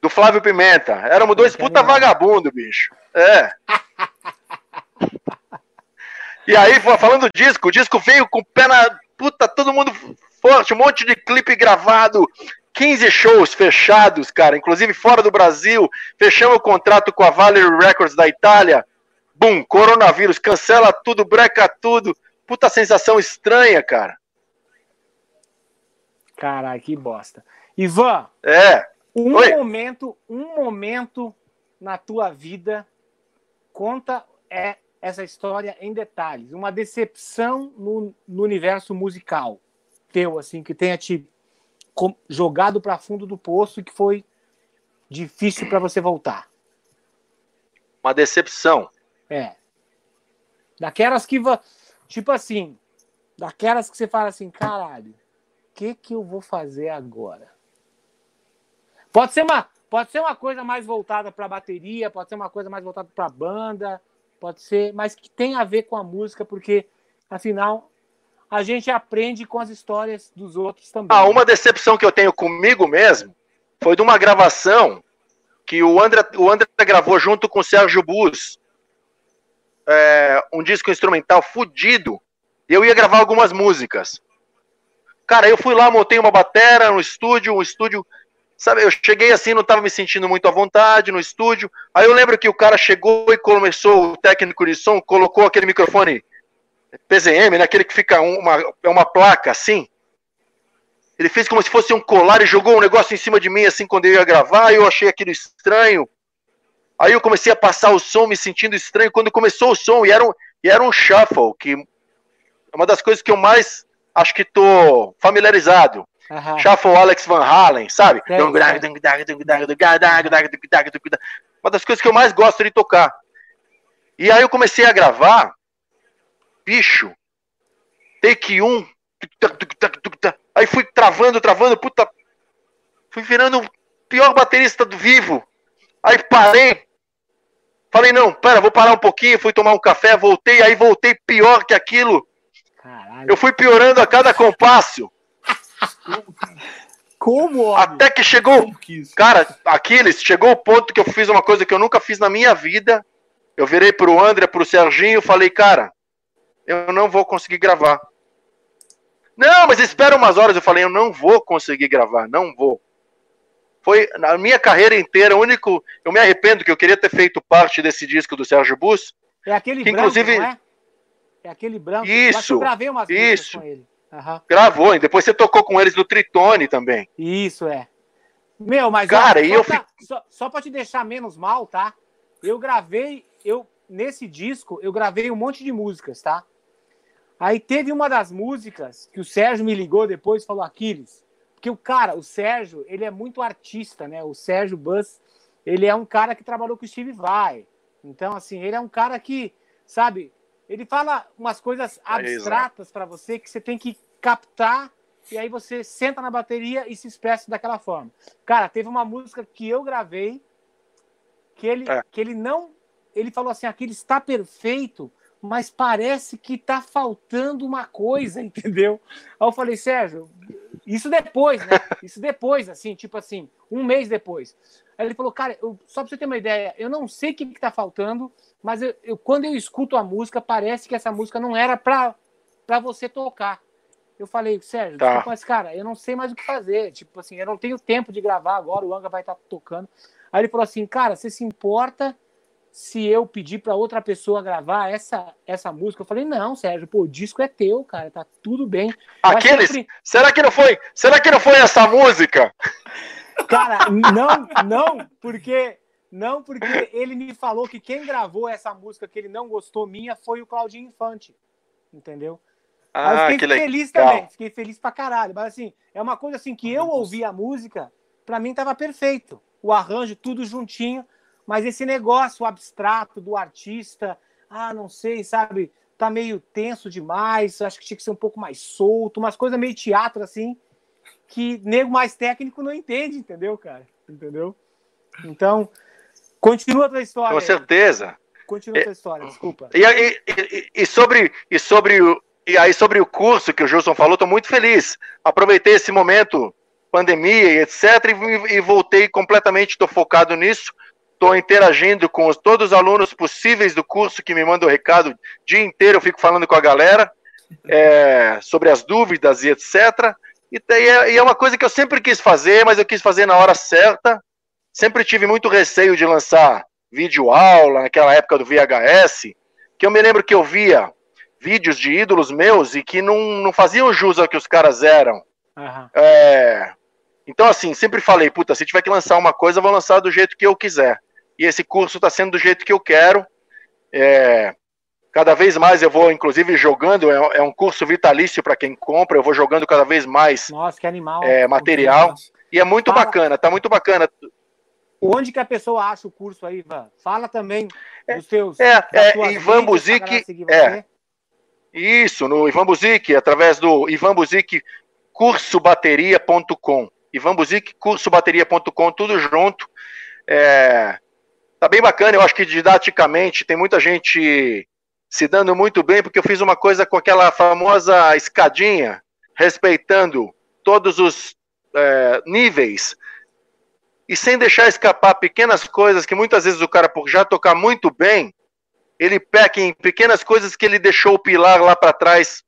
do Flávio Pimenta. Éramos dois puta vagabundo, bicho. É. E aí, falando do disco, o disco veio com o pé na. Puta, todo mundo forte, um monte de clipe gravado, 15 shows fechados, cara, inclusive fora do Brasil. Fechamos o contrato com a Valerie Records da Itália. Bum, coronavírus, cancela tudo, breca tudo. Puta sensação estranha, cara. Caralho, que bosta. Ivan, é. um Oi. momento, um momento na tua vida, conta é essa história em detalhes. Uma decepção no, no universo musical teu, assim, que tenha te jogado para fundo do poço e que foi difícil para você voltar. Uma decepção. É. Daquelas que, tipo assim, daquelas que você fala assim, caralho, que que eu vou fazer agora? Pode ser uma, Pode ser uma coisa mais voltada para bateria, pode ser uma coisa mais voltada para banda, pode ser, mas que tem a ver com a música, porque afinal a gente aprende com as histórias dos outros também. Ah, uma decepção que eu tenho comigo mesmo foi de uma gravação que o André, o André gravou junto com o Sérgio Bus. É, um disco instrumental fudido. E eu ia gravar algumas músicas. Cara, eu fui lá, montei uma batera no estúdio, um estúdio. Sabe, eu cheguei assim, não estava me sentindo muito à vontade no estúdio. Aí eu lembro que o cara chegou e começou, o técnico de som, colocou aquele microfone PZM, né, aquele que fica uma, é uma placa assim. Ele fez como se fosse um colar e jogou um negócio em cima de mim assim quando eu ia gravar, eu achei aquilo estranho. Aí eu comecei a passar o som me sentindo estranho quando começou o som, e era um, e era um shuffle, que é uma das coisas que eu mais acho que tô familiarizado. Uhum. Shuffle Alex Van Halen, sabe? É, uma das coisas que eu mais gosto de tocar. E aí eu comecei a gravar, bicho, take um, aí fui travando, travando, puta, fui virando o pior baterista do vivo. Aí parei, falei, não, pera, vou parar um pouquinho, fui tomar um café, voltei, aí voltei pior que aquilo. Caralho. Eu fui piorando a cada compasso. Como? Óbvio? Até que chegou. Cara, Aquiles, chegou o ponto que eu fiz uma coisa que eu nunca fiz na minha vida. Eu virei pro André, pro Serginho, falei, cara, eu não vou conseguir gravar. Não, mas espera umas horas. Eu falei, eu não vou conseguir gravar, não vou. Foi na minha carreira inteira, o único. Eu me arrependo que eu queria ter feito parte desse disco do Sérgio Bus. É aquele que, branco, inclusive, não é? É aquele branco. Isso. Eu gravei umas isso. com ele. Uhum. Gravou, e depois você tocou com eles no Tritone também. Isso, é. Meu, mas. Cara, ó, e eu pra, só, só pra te deixar menos mal, tá? Eu gravei, eu nesse disco, eu gravei um monte de músicas, tá? Aí teve uma das músicas que o Sérgio me ligou depois e falou: Aquiles, porque o cara, o Sérgio, ele é muito artista, né? O Sérgio Bus, ele é um cara que trabalhou com o Steve Vai. Então, assim, ele é um cara que, sabe, ele fala umas coisas abstratas para você que você tem que captar e aí você senta na bateria e se expressa daquela forma. Cara, teve uma música que eu gravei que ele, é. que ele não. Ele falou assim: aquilo está perfeito, mas parece que tá faltando uma coisa, entendeu? Aí eu falei, Sérgio, isso depois, né? Isso depois, assim, tipo assim, um mês depois. Aí ele falou, cara, eu, só pra você ter uma ideia, eu não sei o que, que tá faltando, mas eu, eu, quando eu escuto a música, parece que essa música não era pra, pra você tocar. Eu falei, Sérgio, tá. desculpa, mas, cara, eu não sei mais o que fazer. Tipo assim, eu não tenho tempo de gravar agora, o Anga vai estar tá tocando. Aí ele falou assim, cara, você se importa se eu pedir para outra pessoa gravar essa, essa música, eu falei, não, Sérgio, pô, o disco é teu, cara, tá tudo bem. Aqueles, sempre... será que não foi, será que não foi essa música? Cara, não, não, porque não, porque ele me falou que quem gravou essa música que ele não gostou minha foi o Claudinho Infante, entendeu? Ah, eu fiquei que feliz legal. também, fiquei feliz pra caralho, mas assim, é uma coisa assim que eu ouvi a música, para mim tava perfeito, o arranjo tudo juntinho, mas esse negócio abstrato do artista, ah, não sei, sabe, tá meio tenso demais, acho que tinha que ser um pouco mais solto, umas coisas meio teatro assim, que nego mais técnico não entende, entendeu, cara? Entendeu? Então, continua a tua história. Com certeza. Continua a tua história, desculpa. E, e, e, e, sobre, e sobre o. E aí, sobre o curso que o Gilson falou, estou muito feliz. Aproveitei esse momento, pandemia e etc., e, e voltei completamente, estou focado nisso estou interagindo com os, todos os alunos possíveis do curso que me mandam recado o dia inteiro, eu fico falando com a galera é, sobre as dúvidas e etc. E, é, e é uma coisa que eu sempre quis fazer, mas eu quis fazer na hora certa. Sempre tive muito receio de lançar vídeo aula naquela época do VHS, que eu me lembro que eu via vídeos de ídolos meus e que não, não faziam jus ao que os caras eram. Uhum. É, então, assim, sempre falei, puta, se tiver que lançar uma coisa, eu vou lançar do jeito que eu quiser e esse curso está sendo do jeito que eu quero. É, cada vez mais eu vou, inclusive, jogando, é, é um curso vitalício para quem compra, eu vou jogando cada vez mais Nossa, que animal. É, material. E é muito Fala. bacana, tá muito bacana. Onde que a pessoa acha o curso aí, Ivan? Fala também é, dos seus. É, é Ivan Buzik. É. Isso, no Ivan Buzik, através do Ivan Buzik cursobateria.com. Ivan Buzik, cursobateria.com, tudo junto. É, tá bem bacana, eu acho que didaticamente tem muita gente se dando muito bem, porque eu fiz uma coisa com aquela famosa escadinha, respeitando todos os é, níveis e sem deixar escapar pequenas coisas que muitas vezes o cara, por já tocar muito bem, ele peca em pequenas coisas que ele deixou o pilar lá para trás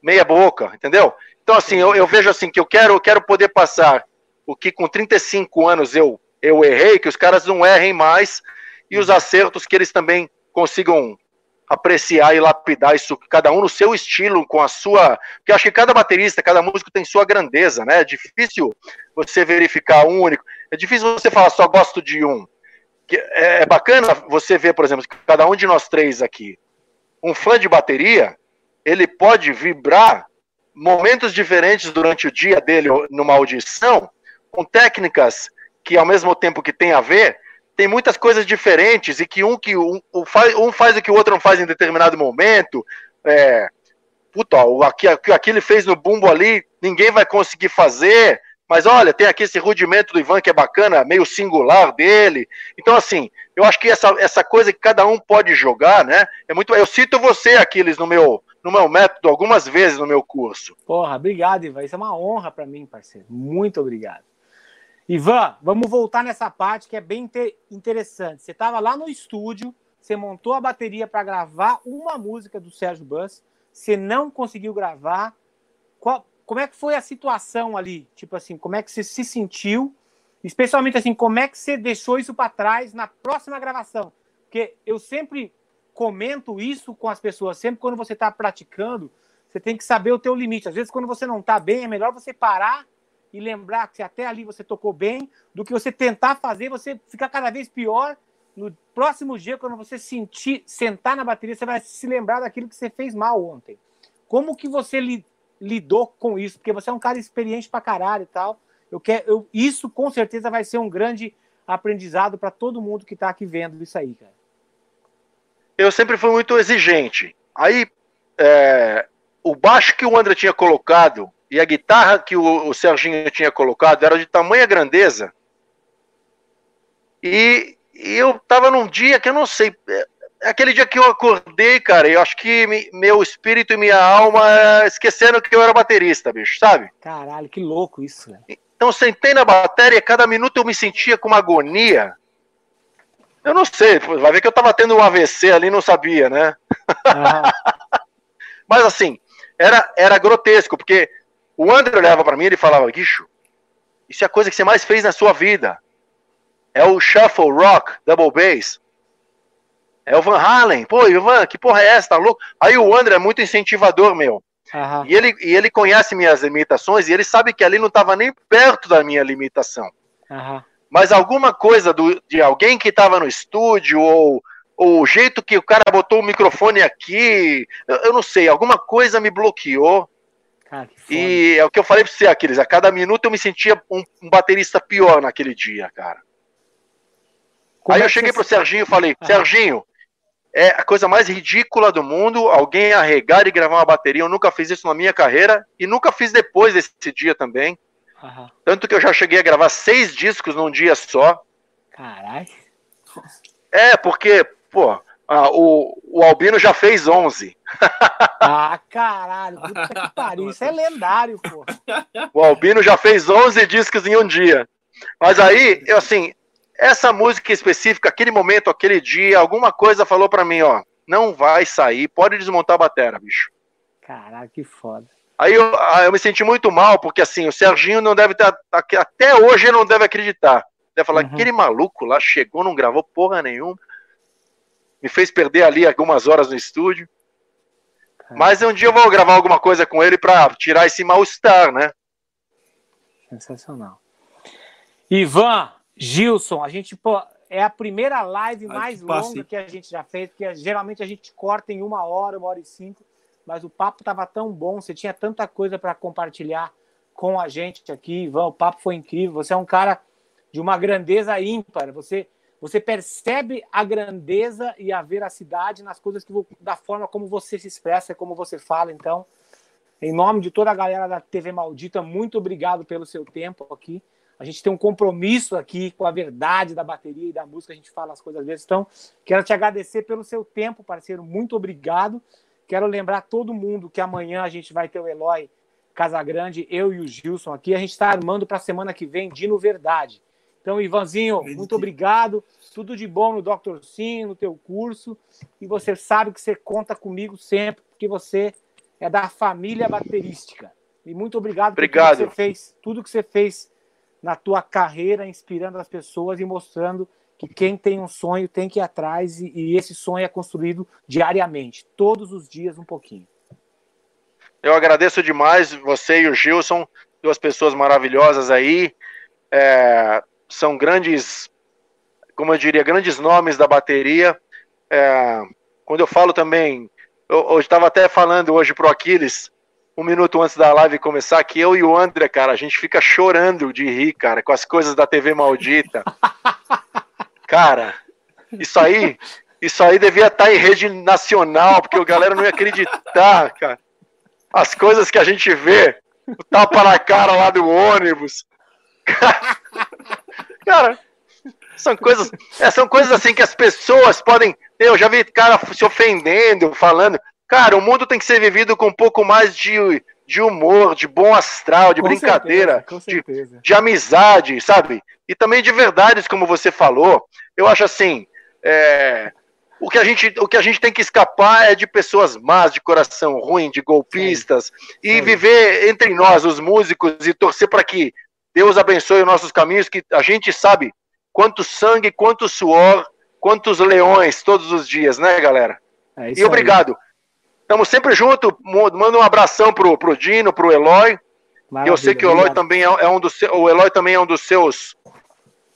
meia boca, entendeu? Então, assim, eu, eu, vejo assim que eu quero, eu quero poder passar o que com 35 anos eu, eu errei, que os caras não errem mais, e os acertos que eles também consigam apreciar e lapidar isso, cada um no seu estilo, com a sua. Porque eu acho que cada baterista, cada músico tem sua grandeza, né? É difícil você verificar um único. É difícil você falar só gosto de um. É, é bacana você ver, por exemplo, que cada um de nós três aqui, um fã de bateria, ele pode vibrar momentos diferentes durante o dia dele numa audição, com técnicas que ao mesmo tempo que tem a ver, tem muitas coisas diferentes e que um que um, um, faz, um faz o que o outro não faz em determinado momento. É, puta, o que, ele fez no bumbo ali, ninguém vai conseguir fazer. Mas olha, tem aqui esse rudimento do Ivan que é bacana, meio singular dele. Então, assim, eu acho que essa, essa coisa que cada um pode jogar, né? É muito. Eu cito você, Aquiles, no meu, no meu método algumas vezes no meu curso. Porra, obrigado, Ivan. Isso é uma honra para mim, parceiro. Muito obrigado. Ivan, vamos voltar nessa parte que é bem interessante. Você estava lá no estúdio, você montou a bateria para gravar uma música do Sérgio Bus, você não conseguiu gravar. Qual, como é que foi a situação ali? Tipo assim, como é que você se sentiu? Especialmente assim, como é que você deixou isso para trás na próxima gravação? Porque eu sempre comento isso com as pessoas, sempre quando você está praticando, você tem que saber o teu limite. Às vezes, quando você não está bem, é melhor você parar e lembrar que até ali você tocou bem, do que você tentar fazer, você ficar cada vez pior. No próximo dia, quando você sentir, sentar na bateria, você vai se lembrar daquilo que você fez mal ontem. Como que você li, lidou com isso? Porque você é um cara experiente pra caralho e tal. Eu quero, eu, isso com certeza vai ser um grande aprendizado para todo mundo que está aqui vendo isso aí, cara. Eu sempre fui muito exigente. Aí, é, o baixo que o André tinha colocado e a guitarra que o, o Serginho tinha colocado era de tamanha grandeza. E, e eu tava num dia que eu não sei. É, é aquele dia que eu acordei, cara, eu acho que me, meu espírito e minha alma esqueceram que eu era baterista, bicho, sabe? Caralho, que louco isso, velho. Então sentei na bateria, cada minuto eu me sentia com uma agonia. Eu não sei, vai ver que eu tava tendo um AVC ali, não sabia, né? Ah. Mas assim, era, era grotesco, porque o André olhava para mim e ele falava, Guicho, isso é a coisa que você mais fez na sua vida. É o shuffle rock, double bass. É o Van Halen. Pô, Ivan, que porra é essa? Tá louco? Aí o André é muito incentivador, meu. Uhum. E, ele, e ele conhece minhas limitações e ele sabe que ali não estava nem perto da minha limitação. Uhum. Mas alguma coisa do, de alguém que estava no estúdio ou, ou o jeito que o cara botou o microfone aqui, eu, eu não sei, alguma coisa me bloqueou Cara, e é o que eu falei pra você, Aquiles. A cada minuto eu me sentia um, um baterista pior naquele dia, cara. Como Aí é eu cheguei você... pro Serginho e falei: ah. Serginho, é a coisa mais ridícula do mundo alguém arregar e gravar uma bateria. Eu nunca fiz isso na minha carreira e nunca fiz depois desse dia também. Uhum. Tanto que eu já cheguei a gravar seis discos num dia só. Caralho. É, porque, pô, ah, o, o Albino já fez 11. Ah, caralho, puta que pariu. Isso é lendário, pô. O Albino já fez 11 discos em um dia. Mas aí, eu assim, essa música específica, aquele momento, aquele dia, alguma coisa falou para mim, ó, não vai sair, pode desmontar a bateria, bicho. Caralho, que foda. Aí eu, eu me senti muito mal, porque assim, o Serginho não deve estar, até hoje ele não deve acreditar. Deve falar, uhum. aquele maluco lá chegou, não gravou porra nenhuma me fez perder ali algumas horas no estúdio. Mas um dia eu vou gravar alguma coisa com ele para tirar esse mal-estar, né? Sensacional. Ivan, Gilson, a gente pô, é a primeira live mais que longa que a gente já fez, porque geralmente a gente corta em uma hora, uma hora e cinco, mas o papo estava tão bom, você tinha tanta coisa para compartilhar com a gente aqui, Ivan, o papo foi incrível, você é um cara de uma grandeza ímpar, você você percebe a grandeza e a veracidade nas coisas que da forma como você se expressa, como você fala. Então, em nome de toda a galera da TV Maldita, muito obrigado pelo seu tempo aqui. A gente tem um compromisso aqui com a verdade da bateria e da música, a gente fala as coisas às vezes. Então, quero te agradecer pelo seu tempo, parceiro. Muito obrigado. Quero lembrar todo mundo que amanhã a gente vai ter o Eloy Casagrande, eu e o Gilson aqui. A gente está armando para a semana que vem Dino Verdade. Então, Ivanzinho, muito obrigado. Tudo de bom no Dr. Sim, no teu curso. E você sabe que você conta comigo sempre, porque você é da família baterística. E muito obrigado, obrigado. por tudo que você fez, tudo que você fez na tua carreira, inspirando as pessoas e mostrando que quem tem um sonho tem que ir atrás e, e esse sonho é construído diariamente, todos os dias um pouquinho. Eu agradeço demais você e o Gilson, duas pessoas maravilhosas aí. É, são grandes, como eu diria, grandes nomes da bateria. É, quando eu falo também, eu, estava até falando hoje pro Aquiles, um minuto antes da live começar, que eu e o André, cara, a gente fica chorando de rir, cara, com as coisas da TV maldita. cara, isso aí, isso aí devia estar em rede nacional, porque a galera não ia acreditar, cara. As coisas que a gente vê, o tapa na cara lá do ônibus. Cara, são coisas, é, são coisas assim que as pessoas podem. Eu já vi cara se ofendendo, falando. Cara, o mundo tem que ser vivido com um pouco mais de, de humor, de bom astral, de Com brincadeira, certeza, de, de amizade, sabe? E também de verdades, como você falou. Eu acho assim, é, o, que a gente, o que a gente tem que escapar é de pessoas más, de coração ruim, de golpistas, e Sim. viver entre nós, os músicos, e torcer para que Deus abençoe os nossos caminhos, que a gente sabe quanto sangue, quanto suor, quantos leões todos os dias, né, galera? É E obrigado. Estamos sempre juntos. Manda um abração pro, pro Dino, pro Eloy. E eu sei Maravilha, que o Eloy obrigado. também é, é um dos o Eloy também é um dos seus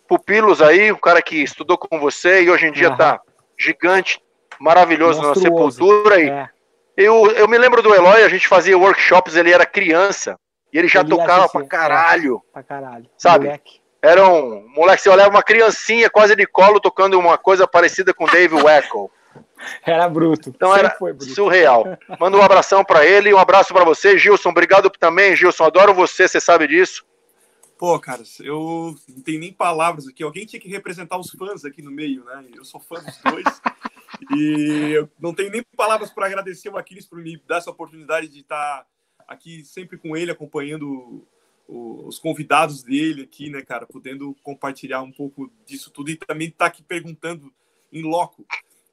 pupilos aí, o cara que estudou com você e hoje em dia Aham. tá gigante, maravilhoso na Monstruoso. sepultura. E É, eu, eu me lembro do Eloy, a gente fazia workshops, ele era criança. E ele já Ele tocava assistia, pra caralho. pra caralho. Sabe? Moleque. Era um moleque, você olhava uma criancinha quase de colo tocando uma coisa parecida com Dave Weckl. Era bruto. Então Sempre era foi bruto. surreal. Manda um abração pra ele e um abraço pra você, Gilson. Obrigado também, Gilson. Adoro você, você sabe disso. Pô, cara, eu não tenho nem palavras aqui. Alguém tinha que representar os fãs aqui no meio, né? Eu sou fã dos dois. e eu não tenho nem palavras para agradecer o Aquiles por me dar essa oportunidade de estar aqui sempre com ele, acompanhando o- os convidados dele aqui, né, cara? Podendo compartilhar um pouco disso tudo e também estar aqui perguntando em loco.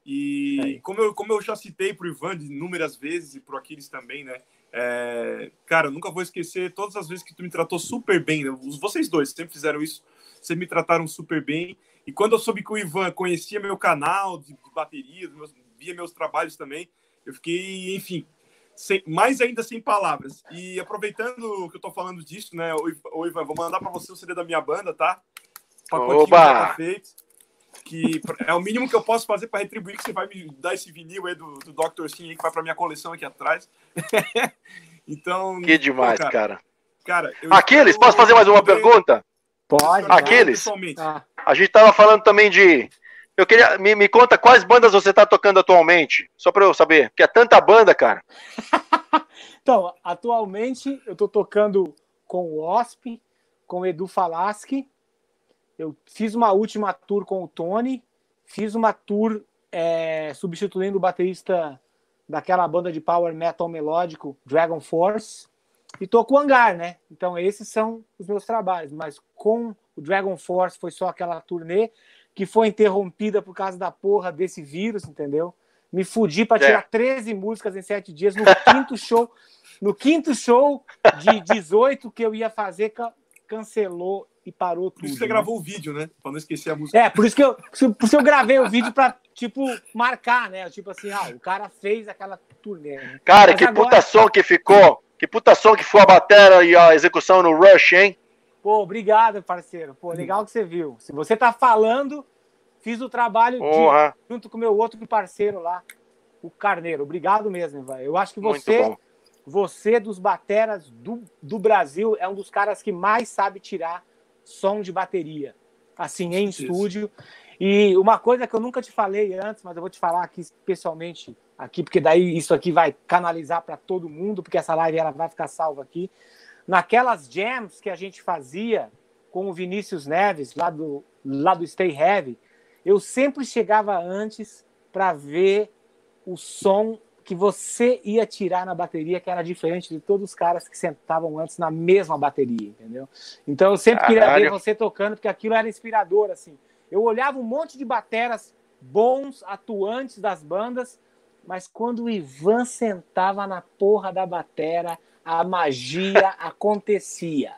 E Aí. como eu, como eu já citei pro Ivan de inúmeras vezes e pro Aquiles também, né? É, cara, nunca vou esquecer todas as vezes que tu me tratou super bem. Né? Vocês dois sempre fizeram isso. Vocês me trataram super bem. E quando eu soube que o Ivan conhecia meu canal de, de bateria, meus, via meus trabalhos também, eu fiquei, enfim, sem- mais ainda sem palavras. E aproveitando que eu tô falando disso, né, ô, Ivan- vou mandar para você o CD da minha banda, tá? O pacotinho Oba! já tá feito. Que é o mínimo que eu posso fazer para retribuir que você vai me dar esse vinil aí do, do Dr. Sim aí, que vai para minha coleção aqui atrás. então. Que demais, pô, cara. cara eu Aquiles, espero posso fazer mais uma pergunta? Pode. Aquiles? Pessoalmente. Ah, A gente tava falando também de. Eu queria. Me, me conta quais bandas você tá tocando atualmente. Só pra eu saber. Porque é tanta banda, cara. Então, atualmente eu tô tocando com o OSP, com o Edu Falaschi. Eu fiz uma última tour com o Tony, fiz uma tour é, substituindo o baterista daquela banda de power metal melódico, Dragon Force, e tô com o Hangar, né? Então esses são os meus trabalhos, mas com o Dragon Force foi só aquela turnê que foi interrompida por causa da porra desse vírus, entendeu? Me fudi para tirar É. 13 músicas em 7 dias no quinto show. No quinto show de 18 que eu ia fazer, ca- cancelou e parou Por tudo. isso você né? gravou o vídeo, né? Pra não esquecer a música. É, por isso que eu, por isso que eu gravei o vídeo pra, tipo, marcar, né? Tipo assim, ah, o cara fez aquela turnê. Né? Cara, Mas que agora- puta som que ficou. Que puta som que foi a bateria e a execução no Rush, hein? Pô, obrigado, parceiro. Pô, legal que você viu. Se você tá falando, fiz o trabalho de- junto com o meu outro parceiro lá, o Carneiro. Obrigado mesmo, velho. Eu acho que você, você dos bateras do, do Brasil, é um dos caras que mais sabe tirar som de bateria, assim, em Isso. estúdio. E uma coisa que eu nunca te falei antes, mas eu vou te falar aqui especialmente aqui, porque daí isso aqui vai canalizar para todo mundo, porque essa live ela vai ficar salva aqui. Naquelas jams que a gente fazia com o Vinícius Neves, lá do, lá do Stay Heavy, eu sempre chegava antes para ver o som que você ia tirar na bateria, que era diferente de todos os caras que sentavam antes na mesma bateria, entendeu? Então eu sempre Caralho. queria ver você tocando, porque aquilo era inspirador, assim. Eu olhava um monte de bateras bons, atuantes das bandas, mas quando o Ivan sentava na porra da batera, a magia acontecia.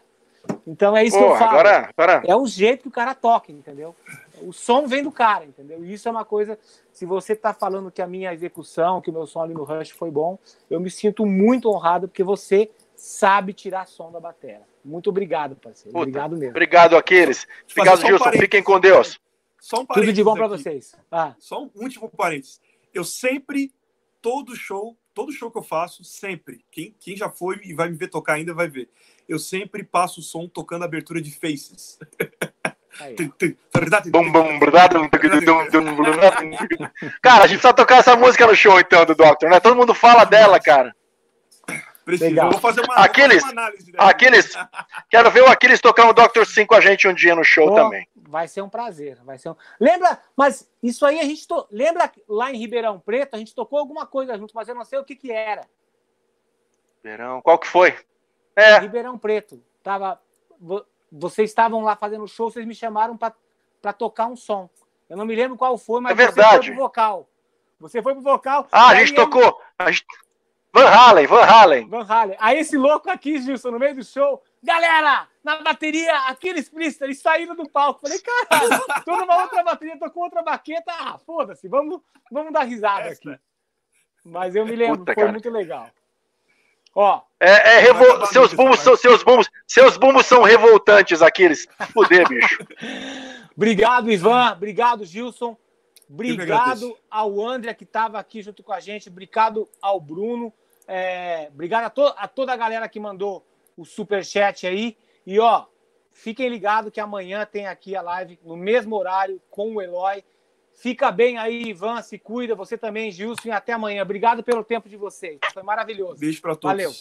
Então é isso Pô, que eu falo. Agora, agora... É o jeito que o cara toca, entendeu? O som vem do cara, entendeu? E isso é uma coisa. Se você está falando que a minha execução, que o meu som ali no Rush foi bom, eu me sinto muito honrado porque você sabe tirar som da bateria. Muito obrigado, parceiro. Puta, obrigado mesmo. Obrigado, Aquiles. Obrigado, Gilson. Um Fiquem com Deus. Só um Tudo de bom para vocês. Ah. Só um último parênteses. Eu sempre, todo show, todo show que eu faço, sempre, quem, quem já foi e vai me ver tocar ainda vai ver. Eu sempre passo o som tocando a abertura de Faces. Cara, a gente precisa tocar essa música no show, então, do Doctor, né? Todo mundo fala dela, cara. Precisa. Vou fazer uma, Aquiles, uma análise. Aquiles, quero ver o Aquiles tocar um Doctor 5 com a gente um dia no show também. Vai ser um prazer. Vai ser um... Lembra, mas isso aí a gente. To... Lembra lá em Ribeirão Preto, a gente tocou alguma coisa junto, mas eu não sei o que que era. Ribeirão, qual que foi? É. Ribeirão Preto. Tava vocês estavam lá fazendo show, vocês me chamaram para tocar um som. Eu não me lembro qual foi, mas é verdade. você foi pro vocal. Você foi pro vocal. Ah, a gente tocou. A gente... Van Halen, Van Halen. Van Halen. Aí esse louco aqui, Gilson, no meio do show, galera, na bateria, aqueles Priester, eles saíram do palco. Falei, caralho, tô numa outra bateria, tô com outra baqueta. Ah, foda-se, vamos, vamos dar risada aqui. Mas eu me lembro, Puta, foi cara. muito legal. Ó. É, é revol... seus bumbos são seus bumbos, seus bumbos são revoltantes aqueles. Fuder, bicho. Obrigado, Ivan. Obrigado, Gilson. Obrigado ao André que estava aqui junto com a gente. Obrigado ao Bruno. É... Obrigado a, to... a toda a galera que mandou o super chat aí. E ó, fiquem ligados que amanhã tem aqui a live no mesmo horário com o Eloy. Fica bem aí, Ivan, se cuida. Você também, Gilson, e até amanhã. Obrigado pelo tempo de vocês. Foi maravilhoso. Beijo para todos. Valeu.